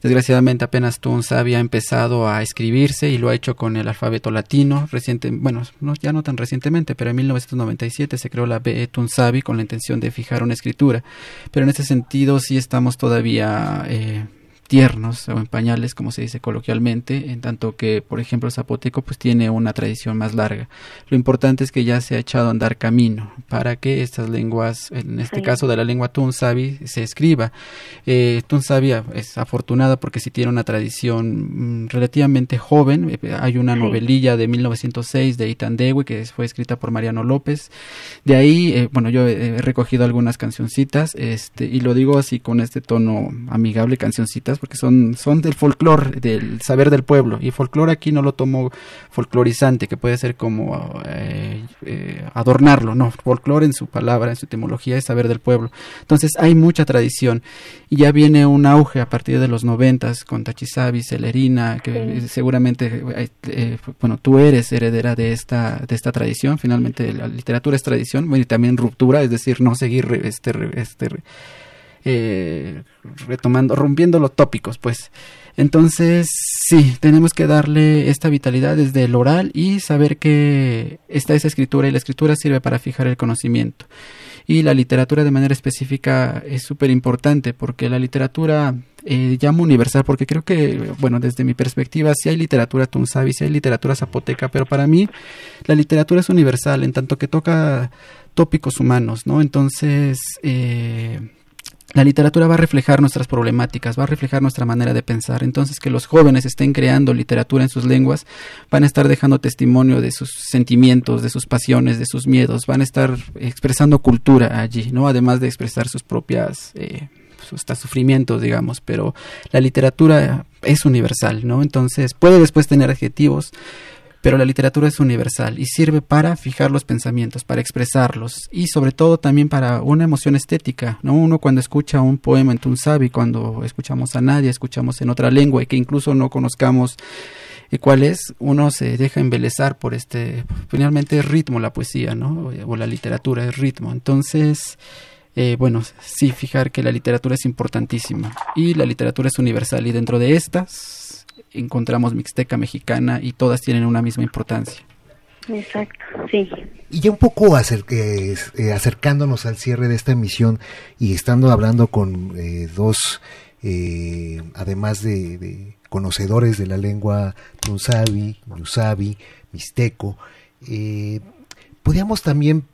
Desgraciadamente apenas Tunsabi ha empezado a escribirse y lo ha hecho con el alfabeto latino. Reciente, bueno, no, ya no tan recientemente, pero en 1997 se creó la BE Tunsabi con la intención de fijar una escritura. Pero en ese sentido sí estamos todavía... Eh, tiernos o en pañales, como se dice coloquialmente, en tanto que, por ejemplo, el zapoteco pues tiene una tradición más larga. Lo importante es que ya se ha echado a andar camino para que estas lenguas, en este caso de la lengua tunsabi, se escriba. Eh, es afortunada porque sí tiene una tradición mm, relativamente joven. Eh, hay una novelilla de 1906 de Itandewi que fue escrita por Mariano López. De ahí, eh, bueno, yo he recogido algunas cancioncitas este, y lo digo así con este tono amigable, cancioncitas porque son, son del folclore, del saber del pueblo. Y folclore aquí no lo tomo folclorizante, que puede ser como eh, eh, adornarlo, no, folclore en su palabra, en su etimología es saber del pueblo. Entonces hay mucha tradición y ya viene un auge a partir de los noventas con Tachizabi, Celerina, que seguramente, eh, bueno, tú eres heredera de esta, de esta tradición, finalmente la literatura es tradición, y también ruptura, es decir, no seguir este, este eh, retomando, rompiendo los tópicos, pues. Entonces, sí, tenemos que darle esta vitalidad desde el oral y saber que está esa escritura y la escritura sirve para fijar el conocimiento. Y la literatura de manera específica es súper importante porque la literatura eh, llamo universal porque creo que, bueno, desde mi perspectiva, sí hay literatura tunzabi, sí hay literatura zapoteca, pero para mí la literatura es universal en tanto que toca tópicos humanos, ¿no? Entonces, eh, la literatura va a reflejar nuestras problemáticas, va a reflejar nuestra manera de pensar. Entonces, que los jóvenes estén creando literatura en sus lenguas, van a estar dejando testimonio de sus sentimientos, de sus pasiones, de sus miedos, van a estar expresando cultura allí, ¿no? Además de expresar sus propias, eh, hasta sufrimientos, digamos, pero la literatura es universal, ¿no? Entonces, puede después tener adjetivos, pero la literatura es universal y sirve para fijar los pensamientos, para expresarlos y sobre todo también para una emoción estética, ¿no? Uno cuando escucha un poema en Tunsabi, cuando escuchamos a nadie, escuchamos en otra lengua y que incluso no conozcamos eh, cuál es, uno se deja embelezar por este, finalmente es ritmo la poesía, ¿no? O la literatura es ritmo. Entonces, eh, bueno, sí, fijar que la literatura es importantísima y la literatura es universal y dentro de estas encontramos mixteca mexicana y todas tienen una misma importancia. Exacto, sí. Y ya un poco eh, acercándonos al cierre de esta emisión y estando hablando con eh, dos, eh, además de, conocedores de la lengua Tunzabi, Yusabi, Mixteco, podríamos también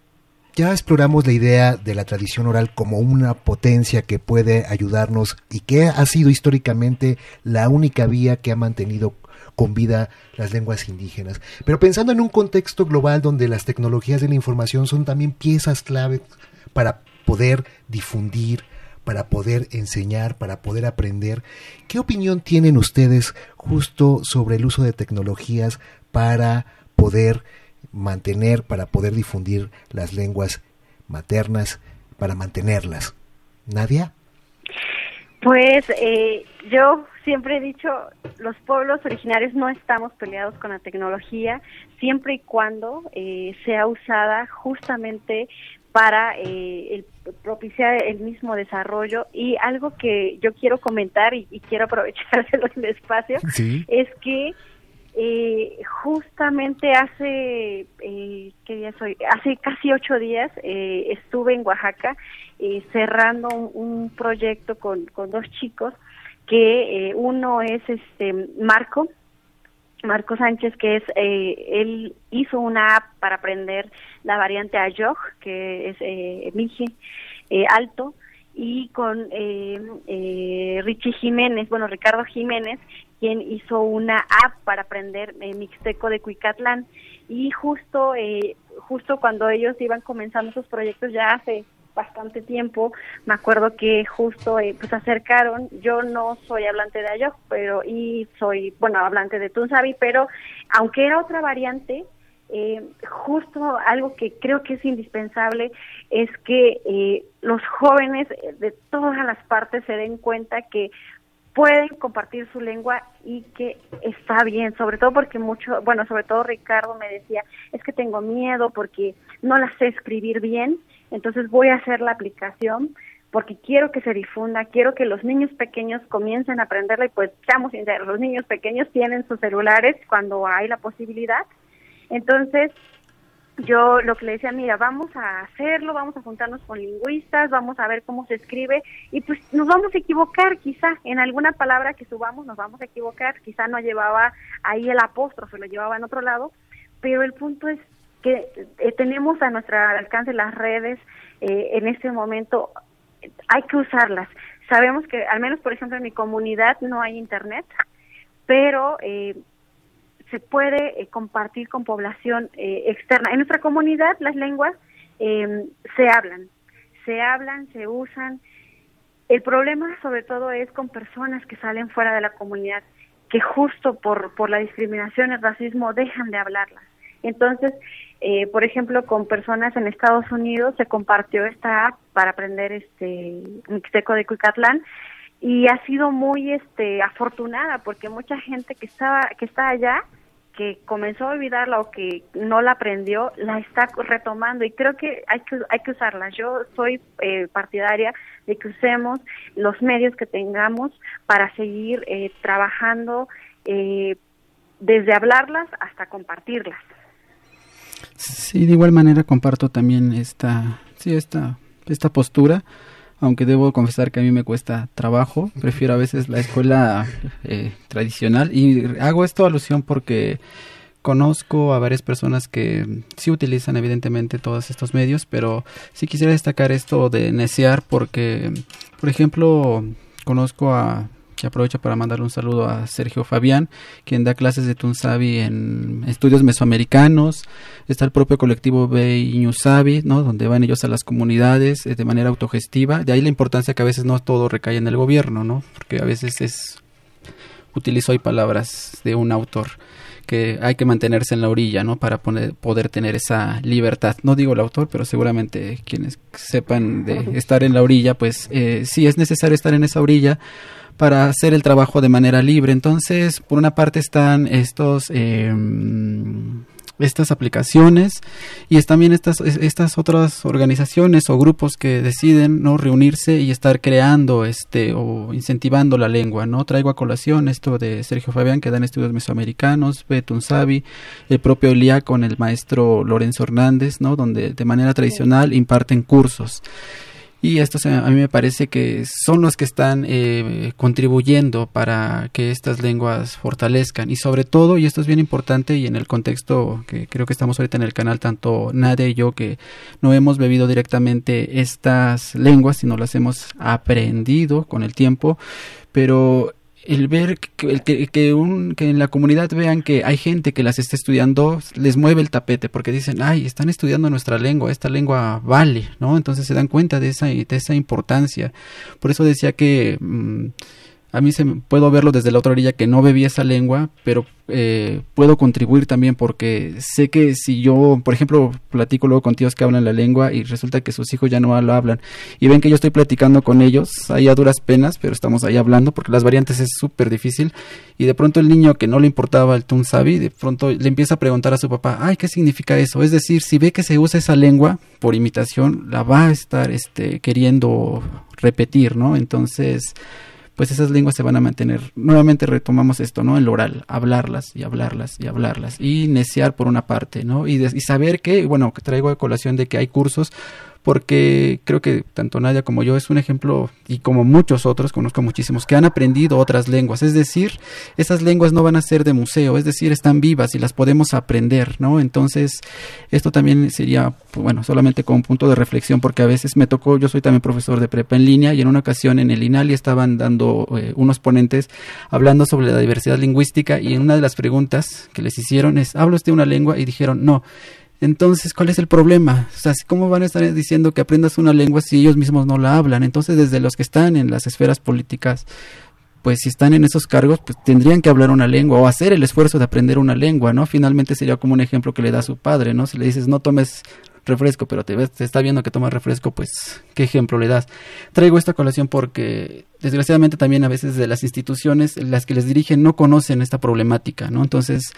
ya exploramos la idea de la tradición oral como una potencia que puede ayudarnos y que ha sido históricamente la única vía que ha mantenido con vida las lenguas indígenas. Pero pensando en un contexto global donde las tecnologías de la información son también piezas clave para poder difundir, para poder enseñar, para poder aprender, ¿qué opinión tienen ustedes justo sobre el uso de tecnologías para poder mantener, para poder difundir las lenguas maternas, para mantenerlas. ¿Nadia? Pues eh, yo siempre he dicho, los pueblos originarios no estamos peleados con la tecnología, siempre y cuando eh, sea usada justamente para eh, propiciar el mismo desarrollo. Y algo que yo quiero comentar y, quiero (laughs) aprovechar el espacio es que eh, justamente hace, eh, ¿qué día soy? Hace casi ocho días eh, estuve en Oaxaca eh, cerrando un, proyecto con, con, dos chicos, que uno es este Marco, Marco Sánchez, que es, él hizo una app para aprender la variante Ayog, que es eh, Mije Alto, y con eh, Richie Jiménez, bueno, Ricardo Jiménez, quien hizo una app para aprender eh, mixteco de Cuicatlán. Y justo eh, justo cuando ellos iban comenzando sus proyectos ya hace bastante tiempo me acuerdo que justo eh, pues acercaron. Yo no soy hablante de Ayok pero y soy bueno hablante de Tunsabi pero aunque era otra variante eh, justo algo que creo que es indispensable es que eh, los jóvenes de todas las partes se den cuenta que pueden compartir su lengua y que está bien, sobre todo porque mucho, bueno, sobre todo Ricardo me decía, es que tengo miedo porque no la sé escribir bien, entonces voy a hacer la aplicación porque quiero que se difunda, quiero que los niños pequeños comiencen a aprenderla y pues seamos sinceros, los niños pequeños tienen sus celulares cuando hay la posibilidad, entonces yo lo que le decía, mira, vamos a hacerlo, vamos a juntarnos con lingüistas, vamos a ver cómo se escribe y pues nos vamos a equivocar quizá en alguna palabra que subamos nos vamos a equivocar, quizá no llevaba ahí el apóstrofe, lo llevaba en otro lado, pero el punto es que eh, tenemos a nuestro alcance las redes eh, en este momento, hay que usarlas. Sabemos que al menos, por ejemplo, en mi comunidad no hay internet, pero eh, se puede eh, compartir con población eh, externa. En nuestra comunidad las lenguas em, se hablan, se hablan, se usan. El problema sobre todo es con personas que salen fuera de la comunidad, que justo por, por la discriminación el racismo dejan de hablarlas. Entonces, eh, por ejemplo, con personas en Estados Unidos se compartió esta app para aprender este mixteco de Cuicatlán y ha sido muy este afortunada porque mucha gente que estaba que está allá que comenzó a olvidarla o que no la aprendió la está retomando. Y creo que hay que hay que usarla. Yo soy eh, partidaria de que usemos los medios que tengamos para seguir eh, trabajando eh, desde hablarlas hasta compartirlas. Sí de igual manera comparto también esta sí esta esta postura aunque debo confesar que a mí me cuesta trabajo, prefiero a veces la escuela eh, tradicional. Y hago esto alusión porque conozco a varias personas que sí utilizan evidentemente todos estos medios, pero sí quisiera destacar esto de necear porque, por ejemplo, conozco a que aprovecho para mandar un saludo a Sergio Fabián, quien da clases de Tunsabi en estudios mesoamericanos. Está el propio colectivo Beiñusabi, ¿no? donde van ellos a las comunidades eh, de manera autogestiva. De ahí la importancia que a veces no todo recae en el gobierno, ¿no? porque a veces es. Utilizo ahí palabras de un autor que hay que mantenerse en la orilla, ¿no? Para poder tener esa libertad. No digo el autor, pero seguramente quienes sepan de estar en la orilla, pues eh, sí es necesario estar en esa orilla para hacer el trabajo de manera libre. Entonces, por una parte están estos eh, estas aplicaciones y es también estas estas otras organizaciones o grupos que deciden no reunirse y estar creando este o incentivando la lengua no traigo a colación esto de Sergio Fabián que da en estudios mesoamericanos Betun Sabi el propio Elia con el maestro Lorenzo Hernández no donde de manera tradicional imparten cursos y estos a mí me parece que son los que están eh, contribuyendo para que estas lenguas fortalezcan. Y sobre todo y esto es bien importante y en el contexto que creo que estamos ahorita en el canal tanto Nadia y yo que no hemos bebido directamente estas lenguas sino las hemos aprendido con el tiempo. Pero el ver que, que, un, que en la comunidad vean que hay gente que las está estudiando, les mueve el tapete porque dicen, ay, están estudiando nuestra lengua, esta lengua vale, ¿no? Entonces se dan cuenta de esa, de esa importancia. Por eso decía que... Mm, a mí se, puedo verlo desde la otra orilla que no bebía esa lengua, pero eh, puedo contribuir también porque sé que si yo, por ejemplo, platico luego con tíos que hablan la lengua y resulta que sus hijos ya no lo hablan y ven que yo estoy platicando con ellos, ahí a duras penas, pero estamos ahí hablando porque las variantes es súper difícil y de pronto el niño que no le importaba el tunsabi, de pronto le empieza a preguntar a su papá, ay, ¿qué significa eso? Es decir, si ve que se usa esa lengua por imitación, la va a estar este, queriendo repetir, ¿no? Entonces pues esas lenguas se van a mantener. Nuevamente retomamos esto, ¿no? El oral, hablarlas y hablarlas y hablarlas y neciar por una parte, ¿no? Y, y saber que, bueno, traigo a colación de que hay cursos porque creo que tanto Nadia como yo es un ejemplo y como muchos otros, conozco muchísimos, que han aprendido otras lenguas, es decir, esas lenguas no van a ser de museo, es decir, están vivas y las podemos aprender, ¿no? Entonces, esto también sería, pues, bueno, solamente como un punto de reflexión, porque a veces me tocó, yo soy también profesor de prepa en línea y en una ocasión en el INALI estaban dando eh, unos ponentes hablando sobre la diversidad lingüística y en una de las preguntas que les hicieron es, ¿habla usted una lengua? Y dijeron, no, entonces, ¿cuál es el problema? O sea, ¿cómo van a estar diciendo que aprendas una lengua si ellos mismos no la hablan? Entonces, desde los que están en las esferas políticas, pues si están en esos cargos, pues tendrían que hablar una lengua o hacer el esfuerzo de aprender una lengua, ¿no? Finalmente sería como un ejemplo que le da su padre, ¿no? Si le dices, no tomes refresco, pero te, ves, te está viendo que tomas refresco, pues, ¿qué ejemplo le das? Traigo esta colación porque, desgraciadamente, también a veces de las instituciones, las que les dirigen, no conocen esta problemática, ¿no? Entonces,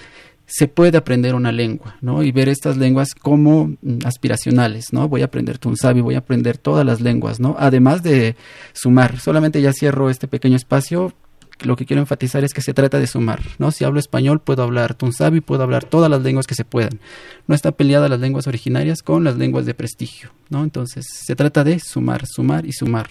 se puede aprender una lengua, ¿no? Y ver estas lenguas como mm, aspiracionales, ¿no? Voy a aprender Tunsabi, voy a aprender todas las lenguas, ¿no? Además de sumar. Solamente ya cierro este pequeño espacio. Lo que quiero enfatizar es que se trata de sumar, ¿no? Si hablo español, puedo hablar Tunsabi, puedo hablar todas las lenguas que se puedan. No está peleada las lenguas originarias con las lenguas de prestigio, ¿no? Entonces, se trata de sumar, sumar y sumar.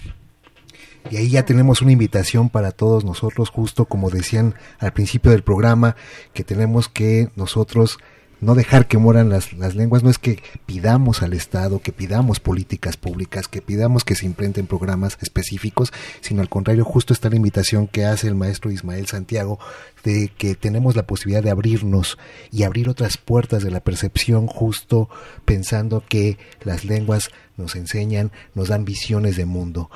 Y ahí ya tenemos una invitación para todos nosotros, justo como decían al principio del programa, que tenemos que nosotros no dejar que mueran las, las, lenguas, no es que pidamos al Estado, que pidamos políticas públicas, que pidamos que se implementen programas específicos, sino al contrario, justo está la invitación que hace el maestro Ismael Santiago de que tenemos la posibilidad de abrirnos y abrir otras puertas de la percepción justo pensando que las lenguas nos enseñan, nos dan visiones de mundo.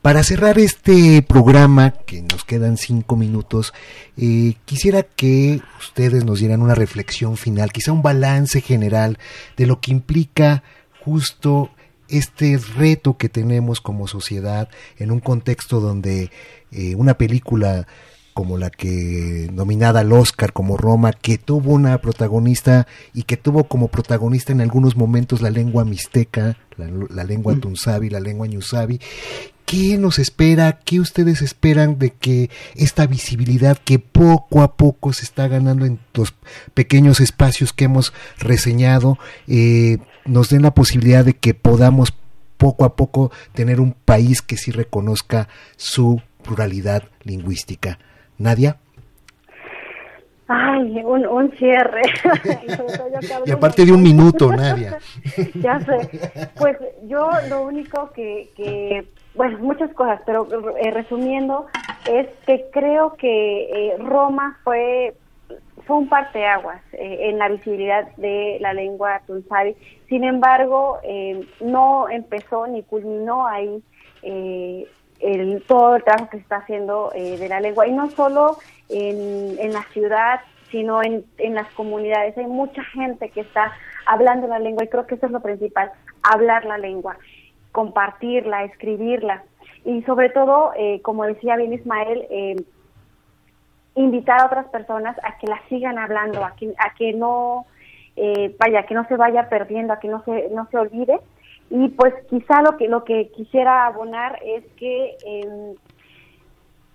Para cerrar este programa, que nos quedan cinco minutos, eh, quisiera que ustedes nos dieran una reflexión final, quizá un balance general de lo que implica justo este reto que tenemos como sociedad en un contexto donde eh, una película como la que nominada al Oscar como Roma, que tuvo una protagonista y que tuvo como protagonista en algunos momentos la lengua mixteca, la, lengua mm. tunzabi, la lengua ñusabi. ¿Qué nos espera? ¿Qué ustedes esperan de que esta visibilidad que poco a poco se está ganando en los pequeños espacios que hemos reseñado eh, nos den la posibilidad de que podamos poco a poco tener un país que sí reconozca su pluralidad lingüística? Nadia. Ay, un, un cierre. (laughs) (laughs) y aparte de un minuto, Nadia. (laughs) ya sé. Pues yo lo único que, que bueno, muchas cosas, pero eh, resumiendo, es que creo que eh, Roma fue fue un parteaguas eh, en la visibilidad de la lengua tunzabi. Sin embargo, no empezó ni culminó ahí el, todo el trabajo que se está haciendo eh, de la lengua, y no solo en, en la ciudad, sino en, en las comunidades. Hay mucha gente que está hablando la lengua y creo que eso es lo principal, hablar la lengua, compartirla, escribirla. Y sobre todo, eh, como decía bien Ismael, eh, invitar a otras personas a que la sigan hablando, a que, a que no, vaya, que no se vaya perdiendo, a que no se, no se olvide y pues quizá lo que, lo que quisiera abonar es que em,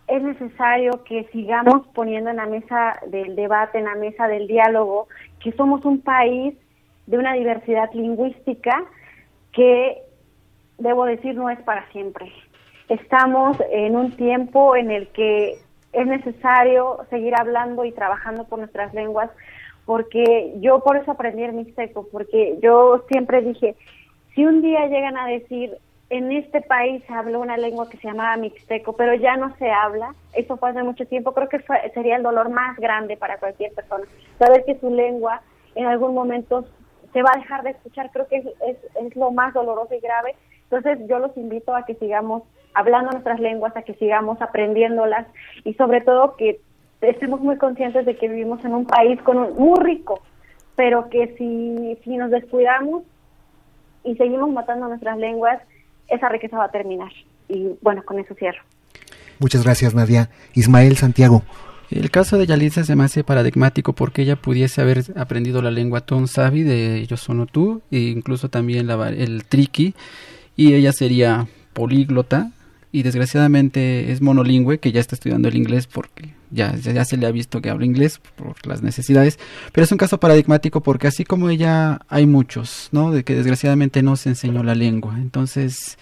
es necesario que sigamos poniendo en la mesa del debate, en la mesa del diálogo, que somos un país de una diversidad lingüística que, debo decir, no es para siempre. Estamos en un tiempo en el que es necesario seguir hablando y trabajando por nuestras lenguas, porque yo por eso aprendí el mixteco, porque yo siempre dije, si un día llegan a decir, en este país se habló una lengua que se llamaba mixteco, pero ya no se habla, eso fue hace mucho tiempo, creo que sería el dolor más grande para cualquier persona. Saber que su lengua en algún momento se va a dejar de escuchar, creo que es, es, lo más doloroso y grave. Entonces yo los invito a que sigamos hablando nuestras lenguas, a que sigamos aprendiéndolas y sobre todo que estemos muy conscientes de que vivimos en un país con un, muy rico, pero que si, si nos descuidamos y seguimos matando nuestras lenguas, esa riqueza va a terminar. Y bueno, con eso cierro. Muchas gracias, Nadia. Ismael Santiago. El caso de Yalitza se me hace paradigmático porque ella pudiese haber aprendido la lengua Sabi de Yo Sono Tú e incluso también la, el Triki y ella sería políglota y desgraciadamente es monolingüe que ya está estudiando el inglés porque ya, ya se le ha visto que habla inglés por las necesidades, pero es un caso paradigmático porque así como ella hay muchos, ¿no? De que desgraciadamente no se enseñó la lengua. Entonces,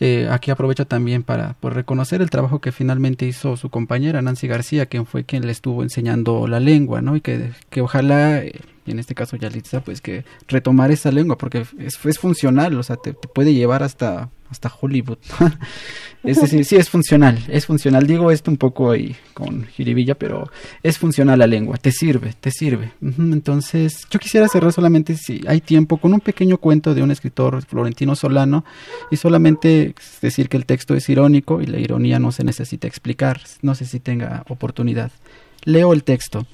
eh, aquí aprovecho también para pues, reconocer el trabajo que finalmente hizo su compañera Nancy García, quien fue quien le estuvo enseñando la lengua, ¿no? Y que, que ojalá, y en este caso Yalitza, pues que retomar esa lengua, porque es, es funcional, o sea, te puede llevar hasta hasta Hollywood. (laughs) es decir, sí es funcional, es funcional. Digo esto un poco ahí con jiribilla, pero es funcional la lengua, te sirve, te sirve. Entonces, yo quisiera cerrar solamente, si hay tiempo, con un pequeño cuento de un escritor florentino solano y solamente decir que el texto es irónico y la ironía no se necesita explicar, no sé si tenga oportunidad. Leo el texto.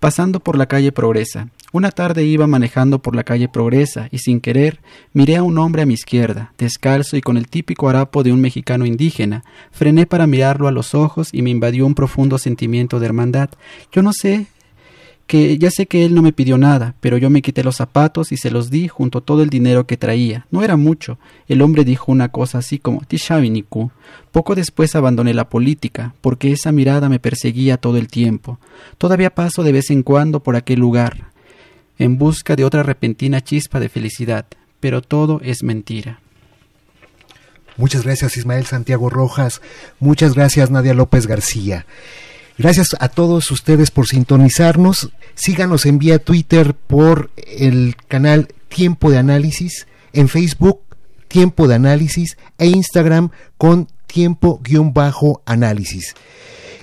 Pasando por la calle Progresa, una tarde iba manejando por la calle Progresa y sin querer miré a un hombre a mi izquierda, descalzo y con el típico harapo de un mexicano indígena. Frené para mirarlo a los ojos y me invadió un profundo sentimiento de hermandad. Yo no sé que ya sé que él no me pidió nada, pero yo me quité los zapatos y se los di junto a todo el dinero que traía. No era mucho. El hombre dijo una cosa así como Tishaviniku. Poco después abandoné la política, porque esa mirada me perseguía todo el tiempo. Todavía paso de vez en cuando por aquel lugar en busca de otra repentina chispa de felicidad, pero todo es mentira. Muchas gracias Ismael Santiago Rojas, muchas gracias Nadia López García. Gracias a todos ustedes por sintonizarnos. Síganos en vía Twitter por el canal Tiempo de Análisis, en Facebook Tiempo de Análisis e Instagram con Tiempo-Análisis.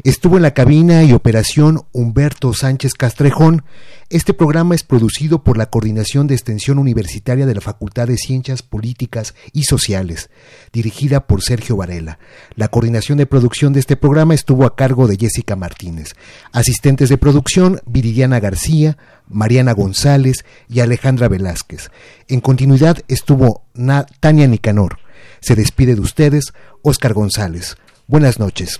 Estuvo en la cabina y operación Humberto Sánchez Castrejón. Este programa es producido por la Coordinación de Extensión Universitaria de la Facultad de Ciencias Políticas y Sociales, dirigida por Sergio Varela. La coordinación de producción de este programa estuvo a cargo de Jessica Martínez. Asistentes de producción, Viridiana García, Mariana González y Alejandra Velázquez. En continuidad estuvo Tania Nicanor. Se despide de ustedes, Óscar González. Buenas noches.